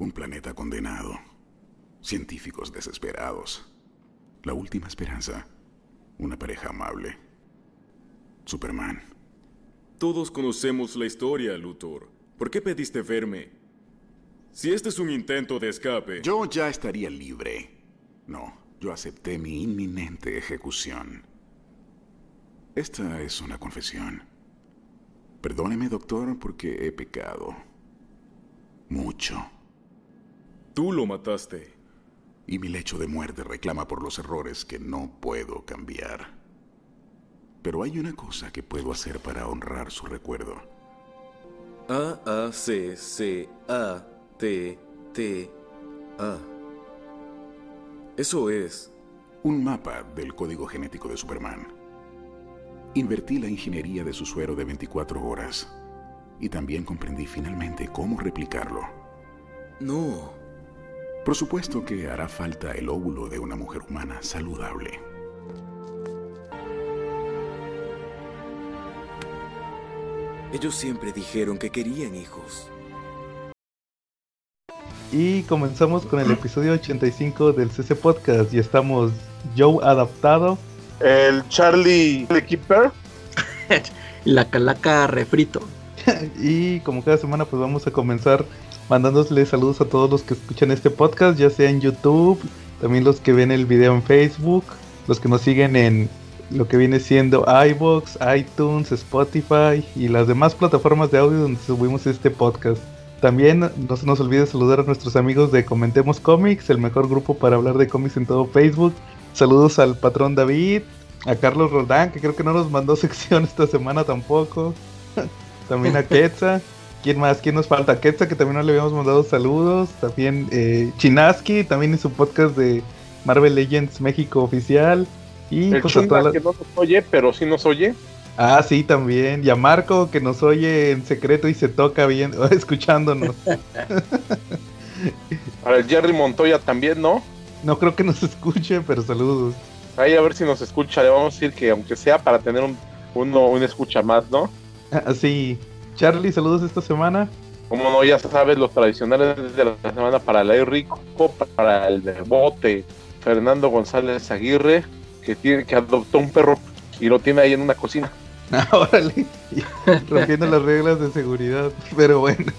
Un planeta condenado. Científicos desesperados. La última esperanza. Una pareja amable. Superman. Todos conocemos la historia, Luthor. ¿Por qué pediste verme? Si este es un intento de escape... Yo ya estaría libre. No, yo acepté mi inminente ejecución. Esta es una confesión. Perdóneme, doctor, porque he pecado. Mucho. Tú lo mataste. Y mi lecho de muerte reclama por los errores que no puedo cambiar. Pero hay una cosa que puedo hacer para honrar su recuerdo. A A C C A T T A. Eso es un mapa del código genético de Superman. Invertí la ingeniería de su suero de 24 horas y también comprendí finalmente cómo replicarlo. No. Por supuesto que hará falta el óvulo de una mujer humana saludable. Ellos siempre dijeron que querían hijos. Y comenzamos con el episodio 85 del CC Podcast y estamos Joe adaptado. El Charlie Keeper. La calaca refrito. y como cada semana pues vamos a comenzar mandándole saludos a todos los que escuchan este podcast, ya sea en YouTube, también los que ven el video en Facebook, los que nos siguen en lo que viene siendo iBox, iTunes, Spotify y las demás plataformas de audio donde subimos este podcast. También no se nos olvide saludar a nuestros amigos de Comentemos Comics, el mejor grupo para hablar de cómics en todo Facebook. Saludos al patrón David, a Carlos Roldán, que creo que no nos mandó sección esta semana tampoco. también a Quetza. ¿Quién más? ¿Quién nos falta? Quetza, que también no le habíamos mandado saludos. También eh, Chinaski, también en su podcast de Marvel Legends México Oficial. Y el pues que no nos oye, pero sí nos oye. Ah, sí, también. Y a Marco, que nos oye en secreto y se toca bien, escuchándonos. Para el Jerry Montoya también, ¿no? No creo que nos escuche, pero saludos. Ahí a ver si nos escucha. Le vamos a decir que aunque sea para tener un, uno, un escucha más, ¿no? Ah, sí. Charlie, saludos esta semana. Como no, ya sabes, los tradicionales de la semana para el Rico, para el Bote, Fernando González Aguirre, que tiene que adoptó un perro y lo tiene ahí en una cocina. Ah, órale, rompiendo las reglas de seguridad, pero bueno.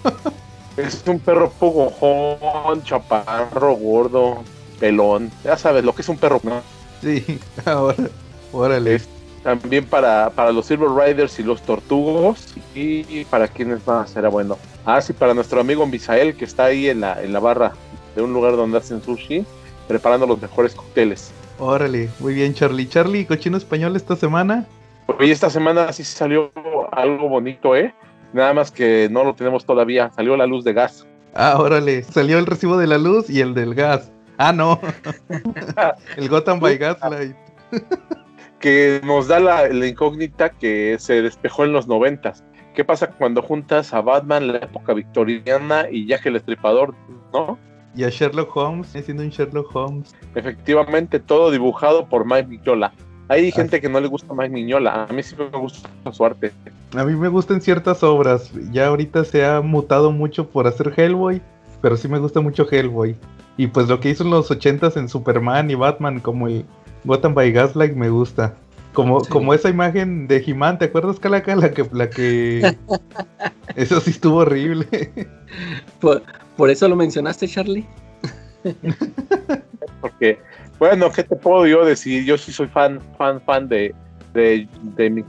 Es un perro pugojón, chaparro, gordo, pelón. Ya sabes lo que es un perro, ¿no? Sí, ahora, órale. También para, para los Silver Riders y los Tortugos. Y, para quienes más será bueno. Ah, sí, para nuestro amigo Misael, que está ahí en la, en la barra de un lugar donde hacen sushi, preparando los mejores cócteles. Órale, muy bien, Charlie. Charlie, cochino español esta semana. Hoy esta semana sí salió algo bonito, ¿eh? Nada más que no lo tenemos todavía. Salió la luz de gas. Ah, órale. Salió el recibo de la luz y el del gas. Ah, no. el Gotham by Gaslight. que nos da la, incógnita que se despejó en los noventas. ¿Qué pasa cuando juntas a Batman, la época victoriana y Jack el Estripador, no? Y a Sherlock Holmes, siendo un Sherlock Holmes. Efectivamente, todo dibujado por Mike Mignola. Hay gente que no le gusta Mike Mignola, a mí sí me gusta su arte. A mí me gustan ciertas obras, ya ahorita se ha mutado mucho por hacer Hellboy, pero sí me gusta mucho Hellboy. Y pues lo que hizo en los ochentas en Superman y Batman, como el Gotham by Gaslight, me gusta. Como, como esa imagen de he ¿te acuerdas, Calaca? La que, la que... eso sí estuvo horrible. ¿Por, eso lo mencionaste, Charlie? Porque, bueno, ¿qué te puedo yo decir? Yo sí soy fan, fan, fan de, de, de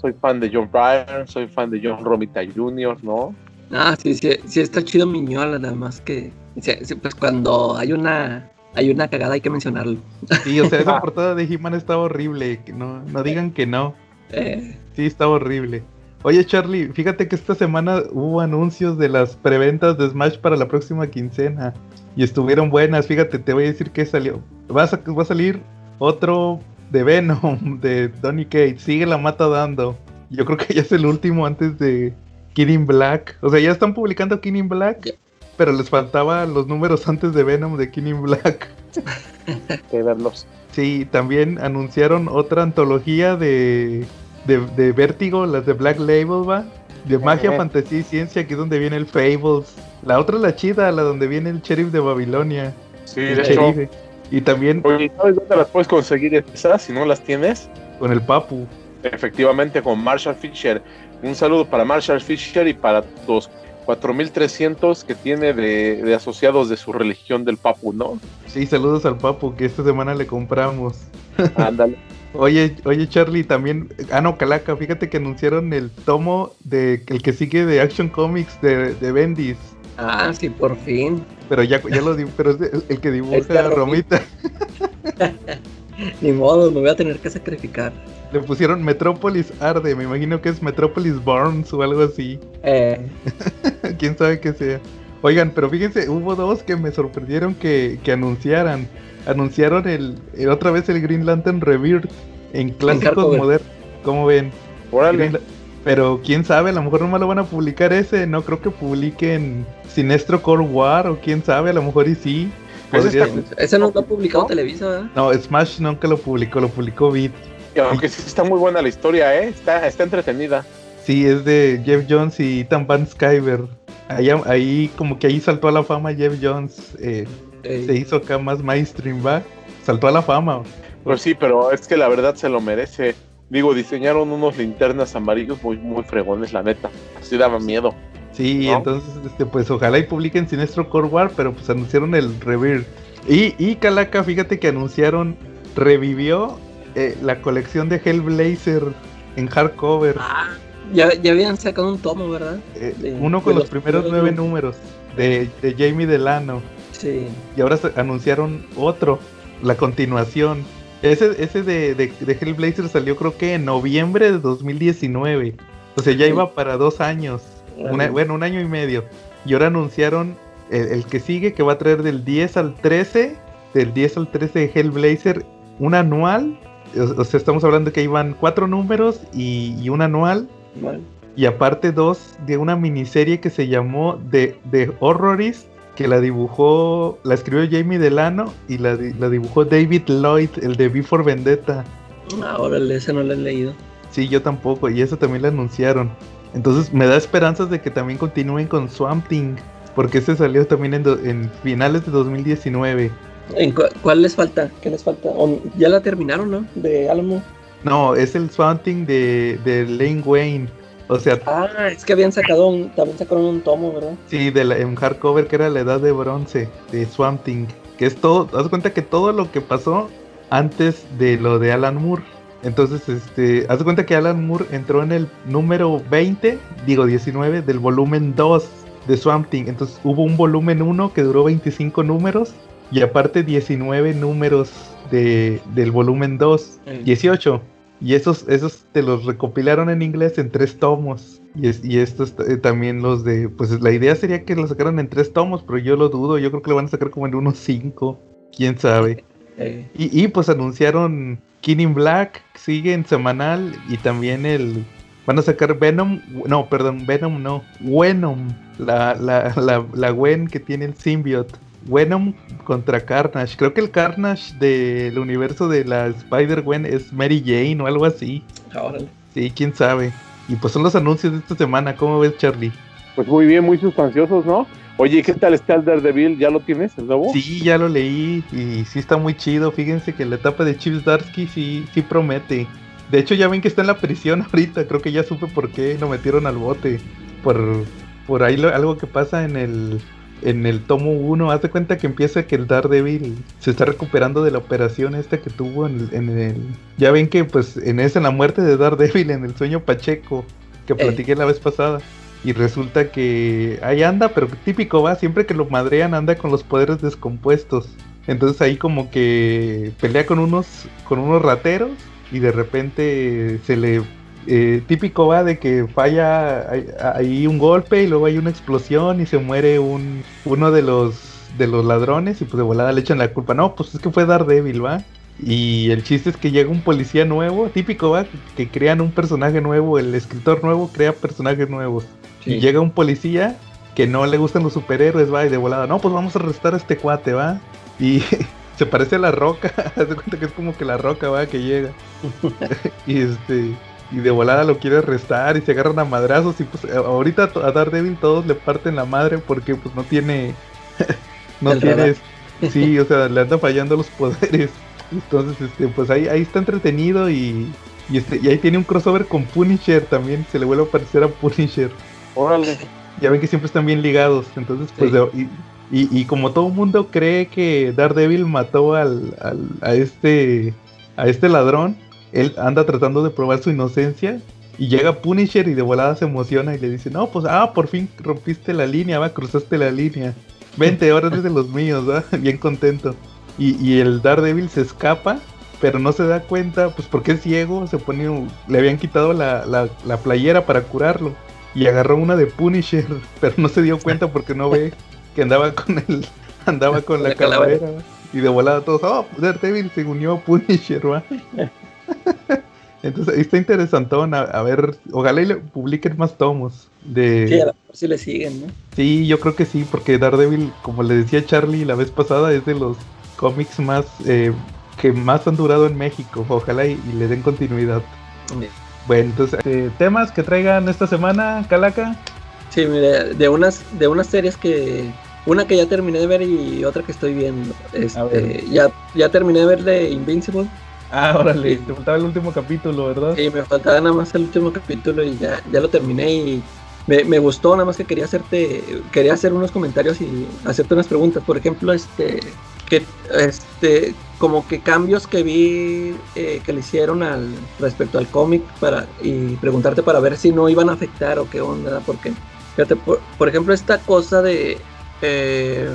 soy fan de John Bryan, soy fan de John Romita Jr., ¿no? Ah, sí, sí, sí está chido Miñola, nada más que... pues cuando hay una hay una cagada, hay que mencionarlo. Sí, o sea, esa portada de He-Man estaba horrible. No, no digan que no. Eh. Sí, estaba horrible. Oye, Charlie, fíjate que esta semana hubo anuncios de las preventas de Smash para la próxima quincena. Y estuvieron buenas. Fíjate, te voy a decir que salió. Va a, va a salir otro de Venom, de Donny Cates. Sigue la mata dando. Yo creo que ya es el último antes de King Black. O sea, ya están publicando King Black pero les faltaba los números antes de Venom de King Black. que verlos. Sí, también anunciaron otra antología de, de, Vértigo, las de Black Label, va. De magia, Eh. fantasía y ciencia, aquí es donde viene el Fables. La otra es la chida, la donde viene el sheriff de Babilonia. Sí, el de hecho. sheriff. Y también Oye, ¿sabes dónde las puedes conseguir esas si no las tienes? con el Papu. Efectivamente, con Marshall Fisher. Un saludo para Marshall Fisher y para los 4.300 que tiene de, de asociados de su religión del Papu, ¿no? Sí, saludos al Papu, que esta semana le compramos. Ándale. Oye, oye Charlie, también, ah no, Calaca, fíjate que anunciaron el tomo de el que sigue de Action Comics de, de Bendis, Ah, sí, por fin. pero ya, ya lo di- pero es el que dibuja Está a Romita. Ni modo, me voy a tener que sacrificar. Le pusieron Metrópolis Arde, me imagino que es Metrópolis Burns o algo así. Eh, Quién sabe qué sea. Oigan, pero fíjense, hubo dos que me sorprendieron que, que anunciaran. Anunciaron el, el- otra vez el Green Lantern Rebirth en clásicos modernos. ¿Cómo ven? Órale. Pero quién sabe, a lo mejor nomás lo van a publicar ese. No creo que publiquen Sinestro Core War o quién sabe, a lo mejor y sí. Está- ese no lo ha publicado Televisa, ¿verdad? No, Smash nunca lo publicó, lo publicó Beat. Y Aunque sí está muy buena la historia, ¿eh? Está, está entretenida. Sí, es de Jeff Jones y Ethan Van Skyver. Ahí, ahí como que ahí saltó a la fama Jeff Jones. eh, se hizo acá más mainstream, ¿va? Saltó a la fama. Pues sí, pero es que la verdad se lo merece. Digo, diseñaron unos linternas amarillos muy, muy fregones, la neta. Así daba miedo. Sí, ¿No? entonces, este, pues ojalá y publiquen Sinestro Core War, pero pues anunciaron el Rebirth. Y, y Calaca, fíjate que anunciaron, revivió eh, la colección de Hellblazer en hardcover. Ah, ya, ya habían sacado un tomo, ¿verdad? Eh, de- uno con los los primeros nueve nu- números de, de Jamie Delano. Sí. Y ahora se- anunciaron otro, la continuación. Ese, ese de, de, de Hellblazer salió creo que en noviembre de 2019. O sea, ya iba para dos años. Una- bueno, un año y medio. Y ahora anunciaron el, el que sigue, que va a traer del 10 al 13, del 10 al 13 de Hellblazer, un anual. O, o sea, estamos hablando que iban cuatro números y, y un anual. Vale. Y aparte dos de una miniserie que se llamó The, The Horrorist, que la dibujó, la escribió Jamie Delano y la, la dibujó David Lloyd, el de Before Vendetta. Ah, órale, ese no lo he leído. Sí, yo tampoco, y eso también la anunciaron. Entonces me da esperanzas de que también continúen con Swamp Thing, porque ese salió también en, do- en finales de 2019. ¿En cu- ¿Cuál les falta? ¿Qué les falta? ¿O ya la terminaron, no? De Alamo. No, es el Swamp Thing de, de Lane Wayne. O sea, Ah, es que habían sacado un, también sacaron un tomo, ¿verdad? sí, de la, en hardcover que era la edad de bronce de Swamp Thing. Que es todo, haz cuenta que todo lo que pasó antes de lo de Alan Moore. Entonces, este, haz cuenta que Alan Moore entró en el número 20, digo 19, del volumen 2 de Swamp Thing. Entonces hubo un volumen 1 que duró 25 números y aparte 19 números de, del volumen 2, Mm. 18. Y esos, esos te los recopilaron en inglés en tres tomos. Y, es- y estos eh, también los de, pues la idea sería que lo sacaran en tres tomos, pero yo lo dudo, yo creo que lo van a sacar como en unos cinco, quién sabe. Eh, Y, y, pues anunciaron King in Black, sigue en semanal y también el... Van a sacar Venom, no, perdón, Venom no, Venom, la, la, la, la Gwen que tiene el symbiote. Venom contra Carnage. Creo que el Carnage del universo de la Spider-Gwen es Mary Jane o algo así. ah, órale. Sí, quién sabe. Y pues son los anuncios de esta semana. ¿Cómo ves, Charlie? Pues muy bien, muy sustanciosos, ¿no? Oye, ¿qué tal está el Daredevil? ¿Ya lo tienes, el nuevo? Sí, ya lo leí y sí está muy chido. Fíjense que la etapa de Chips Darsky sí, sí promete. De hecho, ya ven que está en la prisión ahorita. Creo que ya supe por qué lo metieron al bote. Por, por ahí lo- algo que pasa en el, en el tomo 1. Haz de cuenta que empieza que el Daredevil se está recuperando de la operación esta que tuvo en el, en el- Ya ven que pues en esa, en la muerte de Daredevil, en el sueño Pacheco, que platiqué la vez pasada. Y resulta que ahí anda, pero típico va, siempre que lo madrean anda con los poderes descompuestos. Entonces ahí como que pelea con unos, con unos rateros y de repente se le... eh, típico va de que falla ahí- un golpe y luego hay una explosión y se muere un, uno de los, de los ladrones y pues de volada le echan la culpa. No, pues es que fue Daredevil, va. Y el chiste es que llega un policía nuevo, típico va, que crean un personaje nuevo, el escritor nuevo crea personajes nuevos. Y llega un policía que no le gustan los superhéroes, va, y de volada, no, pues vamos a arrestar a este cuate, va. Y se parece a la roca, haz de cuenta que es como que la roca, va, que llega. y este, y de volada lo quiere arrestar y se agarran a madrazos y pues ahorita a Daredevil todos le parten la madre porque pues no tiene no tiene sí, o sea, le anda fallando los poderes. Entonces, este, pues ahí, ahí está entretenido y, y, este, y ahí tiene un crossover con Punisher también, se le vuelve a parecer a Punisher. Órale. Ya ven que siempre están bien ligados, entonces pues y, y, como todo el mundo cree que Daredevil mató al, al, a este a este ladrón, él anda tratando de probar su inocencia y llega Punisher y de volada se emociona y le dice, no, pues, ah, por fin rompiste la línea, va, cruzaste la línea. Vente, ahora eres de los míos, ¿va? Bien contento. Y, y, el Daredevil se escapa, pero no se da cuenta, pues porque es ciego, se pone, le habían quitado la, la, la playera para curarlo. Y agarró una de Punisher, pero no se dio cuenta porque no ve que andaba con el, andaba con la, calavera. Y de volada todos, oh, Daredevil se unió a Punisher, ¿va? Entonces está interesantón. A, ver, ojalá y le publiquen más tomos. De... Sí, a ver si le siguen, ¿no? Sí, yo creo que sí, porque Daredevil, como le decía Charlie la vez pasada, es de los cómics más eh, que más han durado en México. Ojalá y, le den continuidad. Bueno, entonces, eh, temas que traigan esta semana, Calaca. Sí, mire, de unas, de unas series que. Una que ya terminé de ver y otra que estoy viendo. Este, ya, ya terminé de ver de Invincible. Ah, órale, te faltaba el último capítulo, ¿verdad? Sí, me faltaba nada más el último capítulo y ya, ya lo terminé y me, me, gustó, nada más que quería hacerte, quería hacer unos comentarios y hacerte unas preguntas. Por ejemplo, este, que, este, como que cambios que vi eh, que le hicieron al respecto al cómic para y preguntarte para ver si no iban a afectar o qué onda, porque, fíjate, por, por ejemplo, esta cosa de, eh,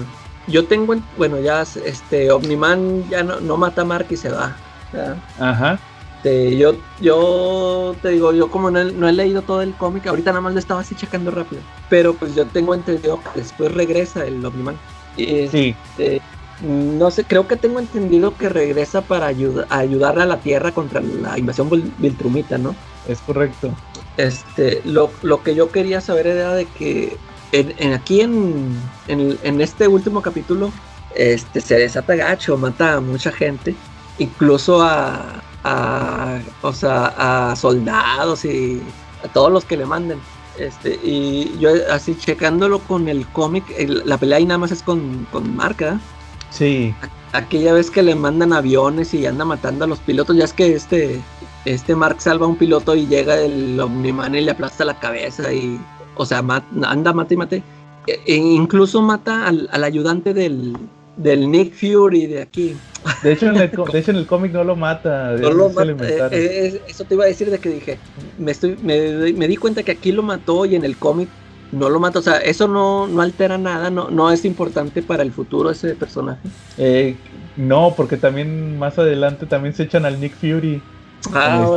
yo tengo, bueno, ya, este, Omniman ya no, no mata a Mark y se va Ajá. yo, yo te digo, yo como no he, leído todo el cómic, ahorita nada más le estaba así checando rápido. Pero pues yo tengo entendido que después regresa el Omniman. sí. Este, no sé, creo que tengo entendido que regresa para ayudar a la Tierra contra la invasión Viltrumita, ¿no? Es correcto. Este, lo, que yo quería saber era de que en, aquí en, en, este último capítulo este, se desata gacho, mata a mucha gente incluso a, a, o sea, a soldados y a todos los que le manden. Este, y yo así checándolo con el cómic, la pelea ahí nada más es con, con marca. Sí. Aquella vez que le mandan aviones y anda matando a los pilotos, ya es que este, este Mark salva a un piloto y llega el Omniman y le aplasta la cabeza y, o sea, anda, mate y mate. E, e incluso mata al, al ayudante del, del Nick Fury de aquí. De hecho, en el, de hecho, en el cómic no lo mata. No lo mata. Eh, eh, eso te iba a decir de que dije, me, estoy, me, me, di cuenta que aquí lo mató y en el cómic no lo mata. O sea, eso no, no altera nada, no, no es importante para el futuro ese personaje. Eh, no, porque también más adelante también se echan al Nick Fury. Ah,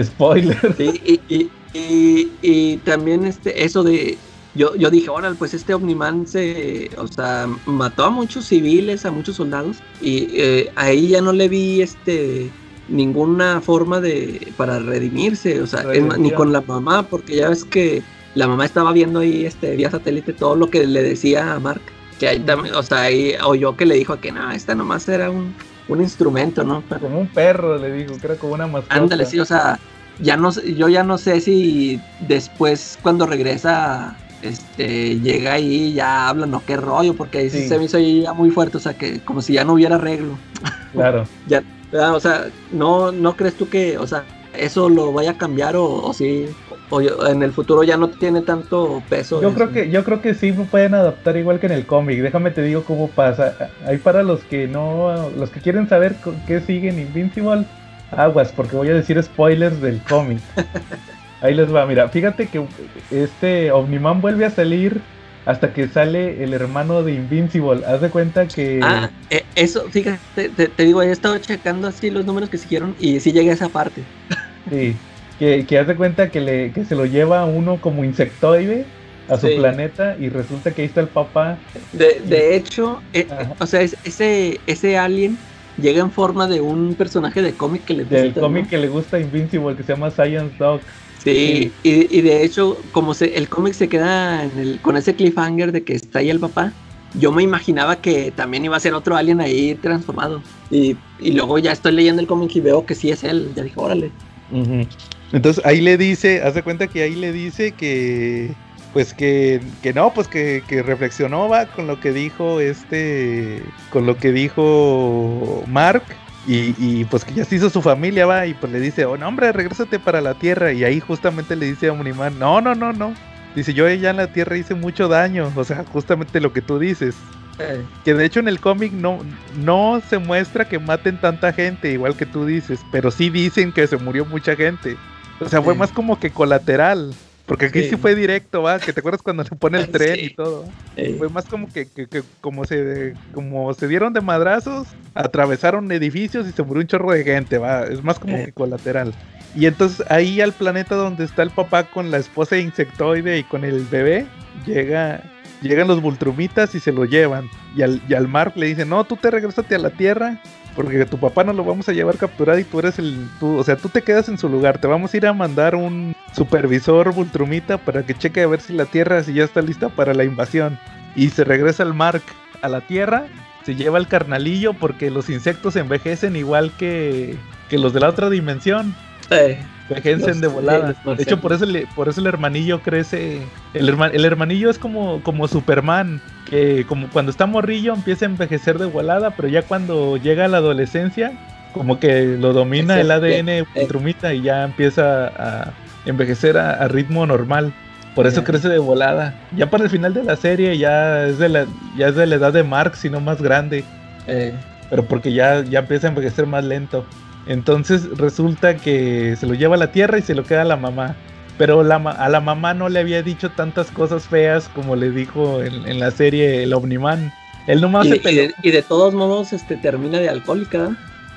Spoiler. Sí, y, y, y también este, eso de yo, yo dije, órale, pues este Omniman se, o sea, mató a muchos civiles, a muchos soldados, y eh, ahí ya no le vi este ninguna forma de para redimirse, o sea, ni con la mamá, porque ya ves que la mamá estaba viendo ahí este vía satélite todo lo que le decía a Mark, que ahí también, o sea, ahí oyó que le dijo que no, esta nomás era un, un instrumento, ¿no? Como un perro, le digo, que era como una mascota. Ándale, sí, o sea, ya no, yo ya no sé si después cuando regresa este, llega ahí y ya habla, no, qué rollo, porque ahí sí. se me hizo ya muy fuerte, o sea, que como si ya no hubiera arreglo. Claro. ya, o sea, no, no crees tú que, o sea, eso lo vaya a cambiar o, o sí, o en el futuro ya no tiene tanto peso. Yo creo que, yo creo que sí pueden adaptar igual que en el cómic. Déjame te digo cómo pasa. Hay para los que no, los que quieren saber qué sigue en Invincible, aguas, porque voy a decir spoilers del cómic. Ahí les va, mira, fíjate que este Omniman vuelve a salir hasta que sale el hermano de Invincible. Haz de cuenta que. Ah, eh, eso, fíjate, te, digo, he estado checando así los números que siguieron y sí llegué a esa parte. Sí, que, que haz de cuenta que, le, que se lo lleva uno como insectoide a su planeta y resulta que ahí está el papá. De, de hecho, eh, o sea, ese, ese alien llega en forma de un personaje de cómic que le gusta. Del cómic que le gusta Invincible, que se llama Science Dog. Sí, y, y, de hecho, como se, el cómic se queda con ese cliffhanger de que está ahí el papá, yo me imaginaba que también iba a ser otro alien ahí transformado. Y, luego ya estoy leyendo el cómic y veo que sí es él. Ya dije, órale. Entonces ahí le dice, hace cuenta que ahí le dice que, pues que, que no, pues que, que, reflexionó, va, con lo que dijo este, con lo que dijo Mark. Y, y, pues que ya se hizo su familia, va, y pues le dice, oh, no, hombre, regrésate para la Tierra. Y ahí justamente le dice a Omniman, no, no, no, no. Dice, yo ya en la Tierra hice mucho daño. O sea, justamente lo que tú dices. Que de hecho en el cómic no, no se muestra que maten tanta gente, igual que tú dices, pero sí dicen que se murió mucha gente. O sea, fue más como que colateral. Porque aquí sí. fue directo, va, que te acuerdas cuando se pone el tren y todo. Fue más como que, que, que, como se como se dieron de madrazos, atravesaron edificios y se murió un chorro de gente, va. Es más como que colateral. Y entonces ahí al planeta donde está el papá con la esposa insectoide y con el bebé, llega llegan los Vultrumitas y se lo llevan. Y al, y al Mark le dicen, no, tú te regresate a la Tierra, porque tu papá no lo vamos a llevar capturado y tú eres el... Tú, o sea, tú te quedas en su lugar, te vamos a ir a mandar un supervisor Vultrumita para que cheque a ver si la Tierra si ya está lista para la invasión. Y se regresa el Mark a la Tierra, se lleva el carnalillo porque los insectos envejecen igual que, que los de la otra dimensión. Eh, Envejecen de volada. De hecho, por eso, el, por eso el hermanillo crece. El, herma, el hermanillo es como, como Superman. Que como cuando está morrillo empieza a envejecer de volada. Pero ya cuando llega a la adolescencia, como que lo domina el ADN Ultrumita y ya empieza a envejecer a, a ritmo normal. Por eso yeah. crece de volada. Ya para el final de la serie ya es de la, ya es de la edad de Mark, sino más grande. Eh, pero porque ya, ya empieza a envejecer más lento. Entonces resulta que se lo lleva a la tierra y se lo queda a la mamá. Pero la, a la mamá no le había dicho tantas cosas feas como le dijo en, en la serie el Omniman. Él nomás y, se y, de, y de todos modos este, termina de alcohólica.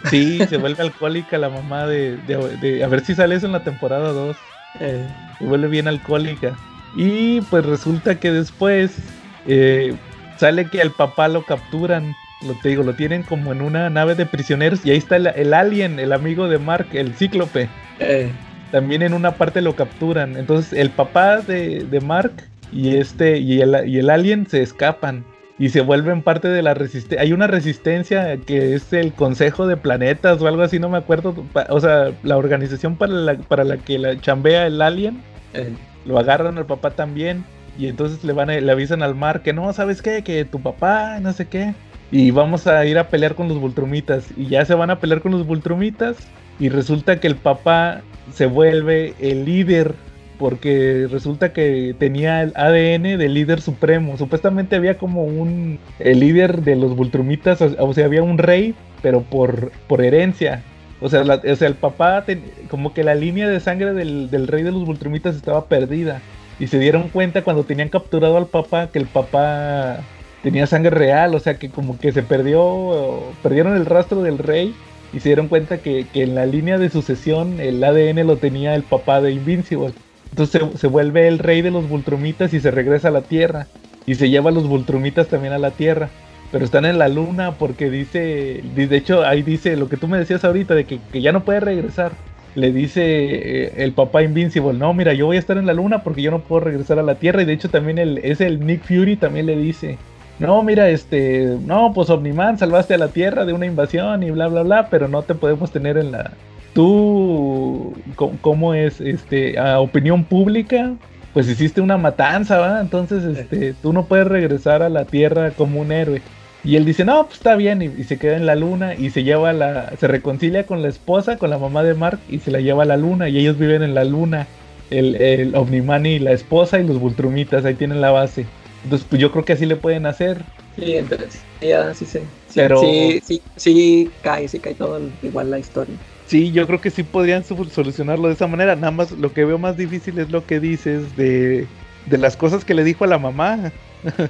Sí, se vuelve alcohólica la mamá de, de, de, A ver si sale eso en la temporada 2. Eh. Se vuelve bien alcohólica. Y pues resulta que después eh, sale que al papá lo capturan lo te digo, lo tienen como en una nave de prisioneros y ahí está el, el alien, el amigo de Mark, el cíclope. Eh. También en una parte lo capturan. Entonces el papá de, de Mark y este y el, y el, alien se escapan y se vuelven parte de la resistencia. Hay una resistencia que es el Consejo de Planetas o algo así, no me acuerdo. O sea, la organización para la, para la que la chambea el alien. Eh. Lo agarran al papá también. Y entonces le van a, le avisan al Mark que no, ¿sabes qué? Que tu papá, no sé qué y vamos a ir a pelear con los Vultrumitas. Y ya se van a pelear con los Vultrumitas. Y resulta que el papá se vuelve el líder. Porque resulta que tenía el ADN del líder supremo. Supuestamente había como un. El líder de los Vultrumitas. O sea, había un rey, pero por, por herencia. O sea, o sea, el papá, como que la línea de sangre del, del rey de los Vultrumitas estaba perdida. Y se dieron cuenta cuando tenían capturado al papá que el papá tenía sangre real, o sea que como que se perdió, perdieron el rastro del rey y se dieron cuenta que, que en la línea de sucesión el ADN lo tenía el papá de Invincible. Entonces se, vuelve el rey de los Vultrumitas y se regresa a la Tierra. Y se lleva a los Vultrumitas también a la Tierra. Pero están en la luna porque dice, de hecho ahí dice lo que tú me decías ahorita, de que, que ya no puede regresar. Le dice eh, el papá Invincible, no, mira, yo voy a estar en la luna porque yo no puedo regresar a la Tierra. Y de hecho también el, es el Nick Fury también le dice, no, mira, este, no, pues Omniman, salvaste a la Tierra de una invasión y bla, bla, bla, pero no te podemos tener en la... Tú, ¿cómo es? Este, a opinión pública, pues hiciste una matanza, ¿va? Entonces, este, tú no puedes regresar a la Tierra como un héroe. Y él dice, no, pues está bien, y, y, se queda en la luna y se lleva la, se reconcilia con la esposa, con la mamá de Mark, y se la lleva a la luna, y ellos viven en la luna, el, el Omniman y la esposa y los Vultrumitas, ahí tienen la base. Entonces, pues yo creo que así le pueden hacer. Sí, entonces, ya sí sé. Sí, Pero... sí, sí, sí, cae, sí cae todo igual la historia. Sí, yo creo que sí podrían solucionarlo de esa manera. Nada más lo que veo más difícil es lo que dices de, de las cosas que le dijo a la mamá.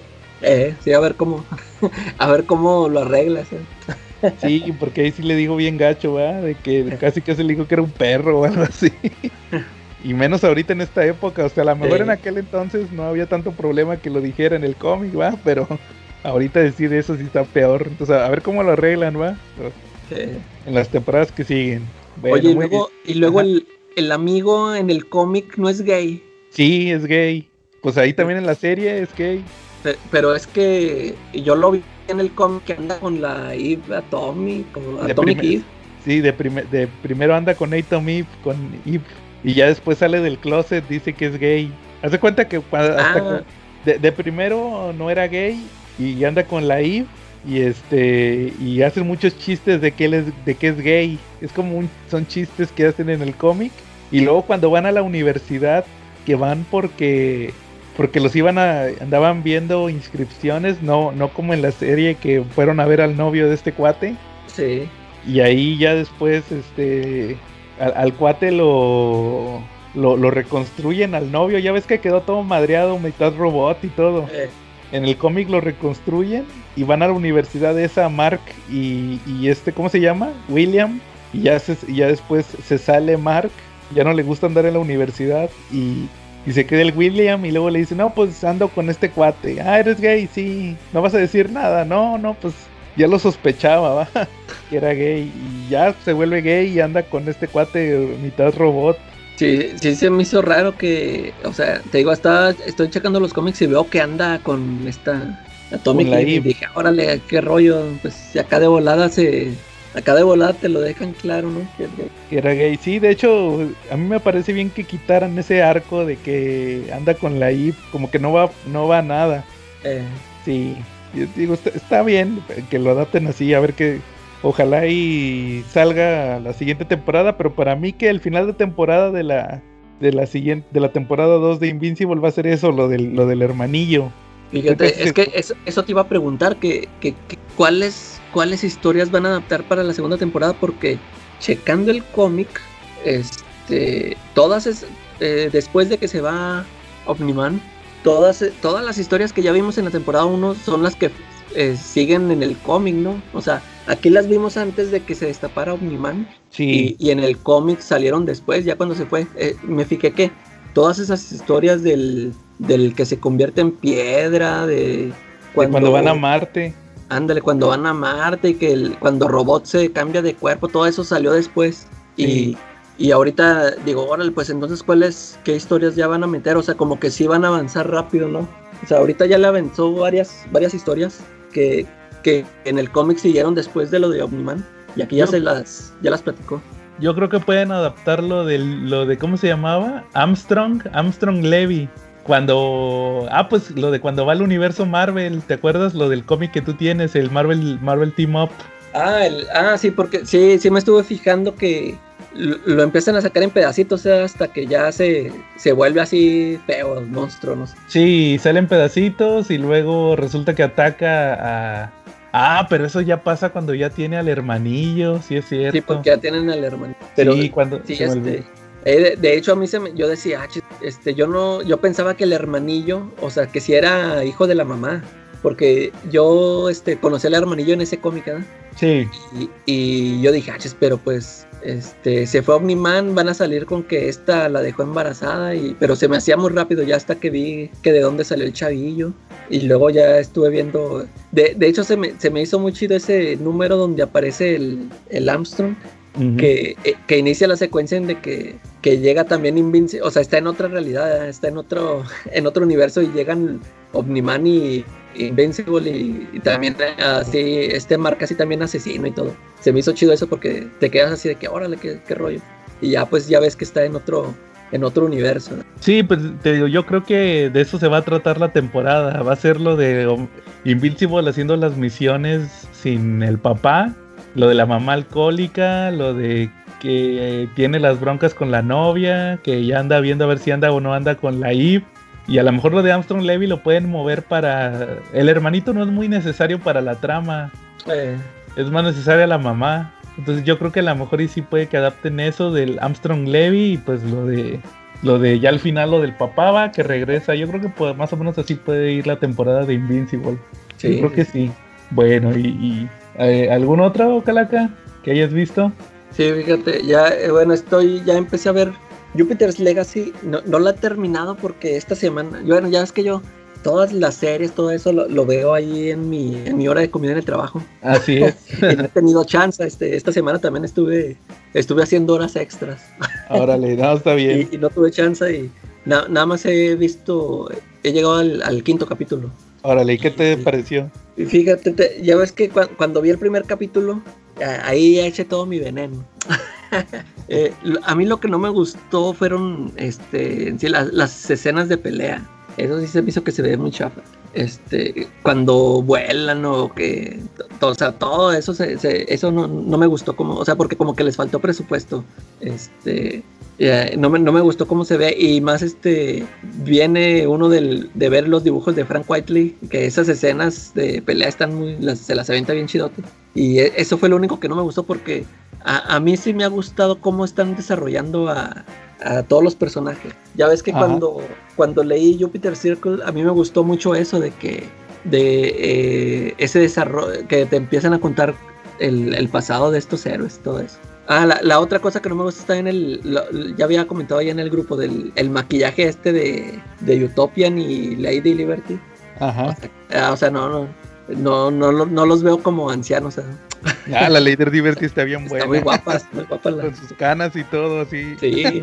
Eh, sí, a ver cómo, a ver cómo lo arreglas. Eh. Sí, porque ahí sí le dijo bien gacho, ¿verdad? De que casi casi le dijo que era un perro o algo así. Y menos ahorita en esta época, o sea, a lo mejor sí. en aquel entonces no había tanto problema que lo dijera en el cómic, ¿va? Pero ahorita decir eso sí está peor. Entonces, a ver cómo lo arreglan, ¿va? Sí. En las temporadas que siguen. Bueno, Oye, y luego, y luego el, el, amigo en el cómic no es gay. Sí, es gay. Pues ahí también en la serie es gay. Pero es que yo lo vi en el cómic que anda con la Eve Atomic, como Atomic Eve. Sí, de, de primero anda con Atom Eve, con Eve, y ya después sale del closet, dice que es gay. Hace cuenta que hasta Ah. de, de primero no era gay y anda con la Eve y este y hacen muchos chistes de que él es de que es gay. Es como un, son chistes que hacen en el cómic y luego cuando van a la universidad que van porque porque los iban a andaban viendo inscripciones, no no como en la serie que fueron a ver al novio de este cuate Sí. y ahí ya después este al, al cuate lo, lo lo reconstruyen al novio, ya ves que quedó todo madreado, mitad robot y todo. Eh, En el cómic lo reconstruyen y van a la universidad esa Mark y, y este, ¿cómo se llama? William. Y ya, se, ya después se sale Mark, ya no le gusta andar en la universidad y, y se queda el William y luego le dice, no, pues ando con este cuate. Ah, eres gay, sí. No vas a decir nada. No, no, pues ya lo sospechaba, ¿va? que era gay. Y ya se vuelve gay y anda con este cuate mitad robot. Sí, sí se me hizo raro que, o sea, te digo, estaba, estoy checando los cómics y veo que anda con esta Atomic Con y dije, órale, qué rollo, pues acá de volada se, acá de volada te lo dejan claro, ¿no? Que- era gay. Sí, de hecho, a mí me parece bien que quitaran ese arco de que anda con la Eve, como que no va, no va a nada. eh, Sí, digo, está, está bien que lo adapten así, a ver que ojalá y salga la siguiente temporada, pero para mí que el final de temporada de la de la siguiente de la temporada 2 de Invincible va a ser eso, lo del lo del hermanillo. Fíjate, es que eso, eso te iba a preguntar, que, que- que cuáles, cuáles historias van a adaptar para la segunda temporada, porque checando el cómic, este, todas es, eh, después de que se va Omniman, todas, eh, todas las historias que ya vimos en la temporada 1 son las que eh, siguen en el cómic, ¿no? O sea, aquí las vimos antes de que se destapara Omniman Sí, y, y en el cómic salieron después, ya cuando se fue. Eh, me fijé que todas esas historias del, del que se convierte en piedra, de de cuando, van a Marte. Ándale, cuando van a Marte y que el- cuando Robot se cambia de cuerpo, todo eso salió después. Sí. Y, y ahorita digo, órale, pues entonces, ¿cuáles, qué historias ya van a meter? O sea, como que sí van a avanzar rápido, ¿no? O sea, ahorita ya le avanzó varias, varias historias que, que en el cómic siguieron después de lo de Omniman. Y aquí ya Yo- se las, ya las platicó. Yo creo que pueden adaptar lo del lo de cómo se llamaba Armstrong, Armstrong Levy. Cuando ah pues lo de cuando va al universo Marvel, ¿te acuerdas lo del cómic que tú tienes, el Marvel Marvel Team Up? Ah, el- ah, sí, porque sí, sí me estuve fijando que lo, lo empiezan a sacar en pedacitos hasta que ya se, se vuelve así feo monstruo, no sé. Sí, salen pedacitos y luego resulta que ataca a Ah, pero eso ya pasa cuando ya tiene al hermanillo, sí es cierto. Sí, porque ya tienen al hermano. Pero sí, cuando sí, este, eh, de, de hecho a mí se me, yo decía, ah, este, yo no, yo pensaba que el hermanillo, o sea, que si era hijo de la mamá, porque yo, este, conocí al hermanillo en ese cómic, ¿verdad? Sí, Y, y yo dije, ah, pero pues, este, se fue Omniman, van a salir con que esta la dejó embarazada, y, pero se me hacía muy rápido ya hasta que vi que de dónde salió el chavillo. Y luego ya estuve viendo, de, de hecho se me, se me hizo muy chido ese número donde aparece el, el Armstrong, que, eh, que inicia la secuencia en de que, que llega también Invincible, o sea, está en otra realidad, está en otro, en otro universo y llegan Omniman y Invincible y, también así, este marca así también asesino y todo. Se me hizo chido eso porque te quedas así de que, órale, qué, qué rollo. Y ya pues ya ves que está en otro, en otro universo. Sí, pues te digo, yo creo que de eso se va a tratar la temporada. Va a ser lo de Invincible haciendo las misiones sin el papá, lo de la mamá alcohólica, lo de que tiene las broncas con la novia, que ya anda viendo a ver si anda o no anda con la Eve. Y a lo mejor lo de Armstrong Levy lo pueden mover para... El hermanito no es muy necesario para la trama, Eh, es más necesaria la mamá. Entonces yo creo que a lo mejor y sí puede que adapten eso del Armstrong Levy y pues lo de lo de ya al final lo del papá va que regresa. Yo creo que pues, más o menos así puede ir la temporada de Invincible. sí. Yo creo que sí. Bueno, y, y eh, ¿algún otro Calaca que hayas visto? Sí, fíjate, ya, eh, bueno, estoy, ya empecé a ver Jupiter's Legacy, no, no la he terminado porque esta semana, bueno, ya es que yo, todas las series, todo eso lo, lo veo ahí en mi, en mi hora de comida en el trabajo. Así es. y no he tenido chance, este, esta semana también estuve, estuve haciendo horas extras Órale, no, está bien. y, y no tuve chance y na- nada más he visto, he llegado al, al quinto capítulo. Órale, ¿y qué te pareció? Y fíjate, te- ya ves que cua- cuando vi el primer capítulo, ahí eché todo mi veneno. Eh, a mí lo que no me gustó fueron este, las, escenas de pelea. Eso sí se me hizo que se ve muy chafa. Este, cuando vuelan o que, o sea, todo eso, eso no, no, me gustó como, o sea, porque como que les faltó presupuesto. Este, no, me, no me gustó cómo se ve y más este viene uno del, de ver los dibujos de Frank Whiteley que esas escenas de pelea están muy se las avienta bien chidote y e, eso fue lo único que no me gustó porque a, a mí sí me ha gustado cómo están desarrollando a, a todos los personajes ya ves que cuando cuando leí Jupiter Circle a mí me gustó mucho eso de que de eh, ese desarrollo que te empiezan a contar el, el pasado de estos héroes todo eso Ah, la, otra cosa que no me gusta está en el. ya había comentado ahí en el grupo del el maquillaje este de, de Utopian y Lady Liberty. Ajá. O sea, ah, no, no, no, no, los veo como ancianos. Ah, la Lady Liberty está bien buena. Está muy guapa, muy guapa. Con sus canas y todo, así. Sí.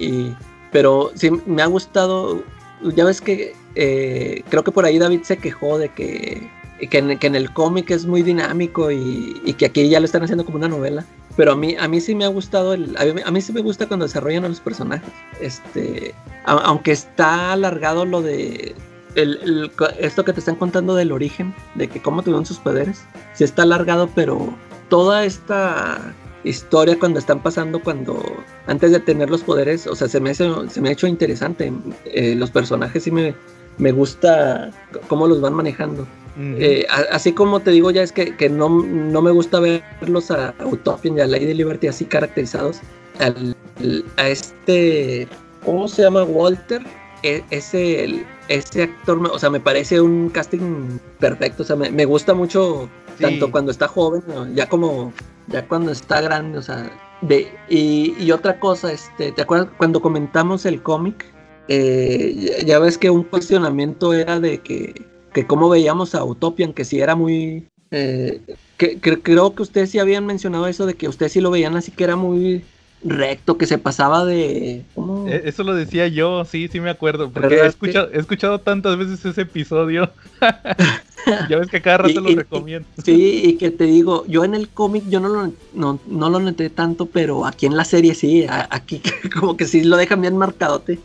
Y, pero sí, me ha gustado. Ya ves que eh, creo que por ahí David se quejó de que, que, en, el cómic es muy dinámico y, que aquí ya lo están haciendo como una novela. Pero a mí, a mí sí me ha gustado, el, a, mí, sí me gusta cuando desarrollan a los personajes. Este, aunque está alargado lo de el, esto que te están contando del origen, de que cómo tuvieron sus poderes, sí está alargado, pero toda esta historia cuando están pasando, cuando antes de tener los poderes, o sea, se me, hace, se me ha hecho interesante. Eh, los personajes sí me, me gusta cómo los van manejando. Eh, así como te digo, ya es que, no, no, me gusta verlos a Utopian y a Lady Liberty así caracterizados. a este, ¿cómo se llama? Walter. E, ese, ese actor, o sea, me parece un casting perfecto. O sea, me, gusta mucho, tanto cuando está joven, ya como ya cuando está grande, o sea. De, y, otra cosa, este, ¿te acuerdas cuando comentamos el cómic? Eh, ya ves que un cuestionamiento era de que que cómo veíamos a Utopian, que si era muy... Eh, que, creo que ustedes sí habían mencionado eso de que ustedes sí lo veían así que era muy recto, que se pasaba de... E, eso lo decía yo, sí, sí me acuerdo, porque he escuchado, he escuchado tantas veces ese episodio. ya ves que cada rato lo recomiendo. Sí, y que te digo, yo en el cómic yo no lo, no, no lo noté tanto, pero aquí en la serie sí, aquí como que sí lo dejan bien marcadote.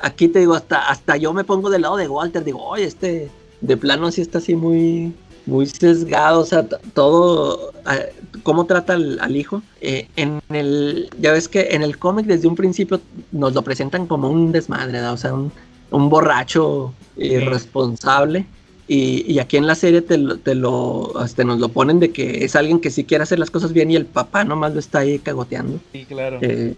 Aquí te digo, hasta, hasta yo me pongo del lado de Walter, digo, oye, este de plano sí está así muy, muy sesgado, o sea, todo, cómo trata al, hijo. Eh, en el, ya ves que en el cómic desde un principio nos lo presentan como un desmadre, o sea, un, borracho irresponsable. Y, aquí en la serie te, te lo, este, nos lo ponen de que es alguien que sí quiere hacer las cosas bien y el papá nomás lo está ahí cagoteando. Sí, claro. Eh,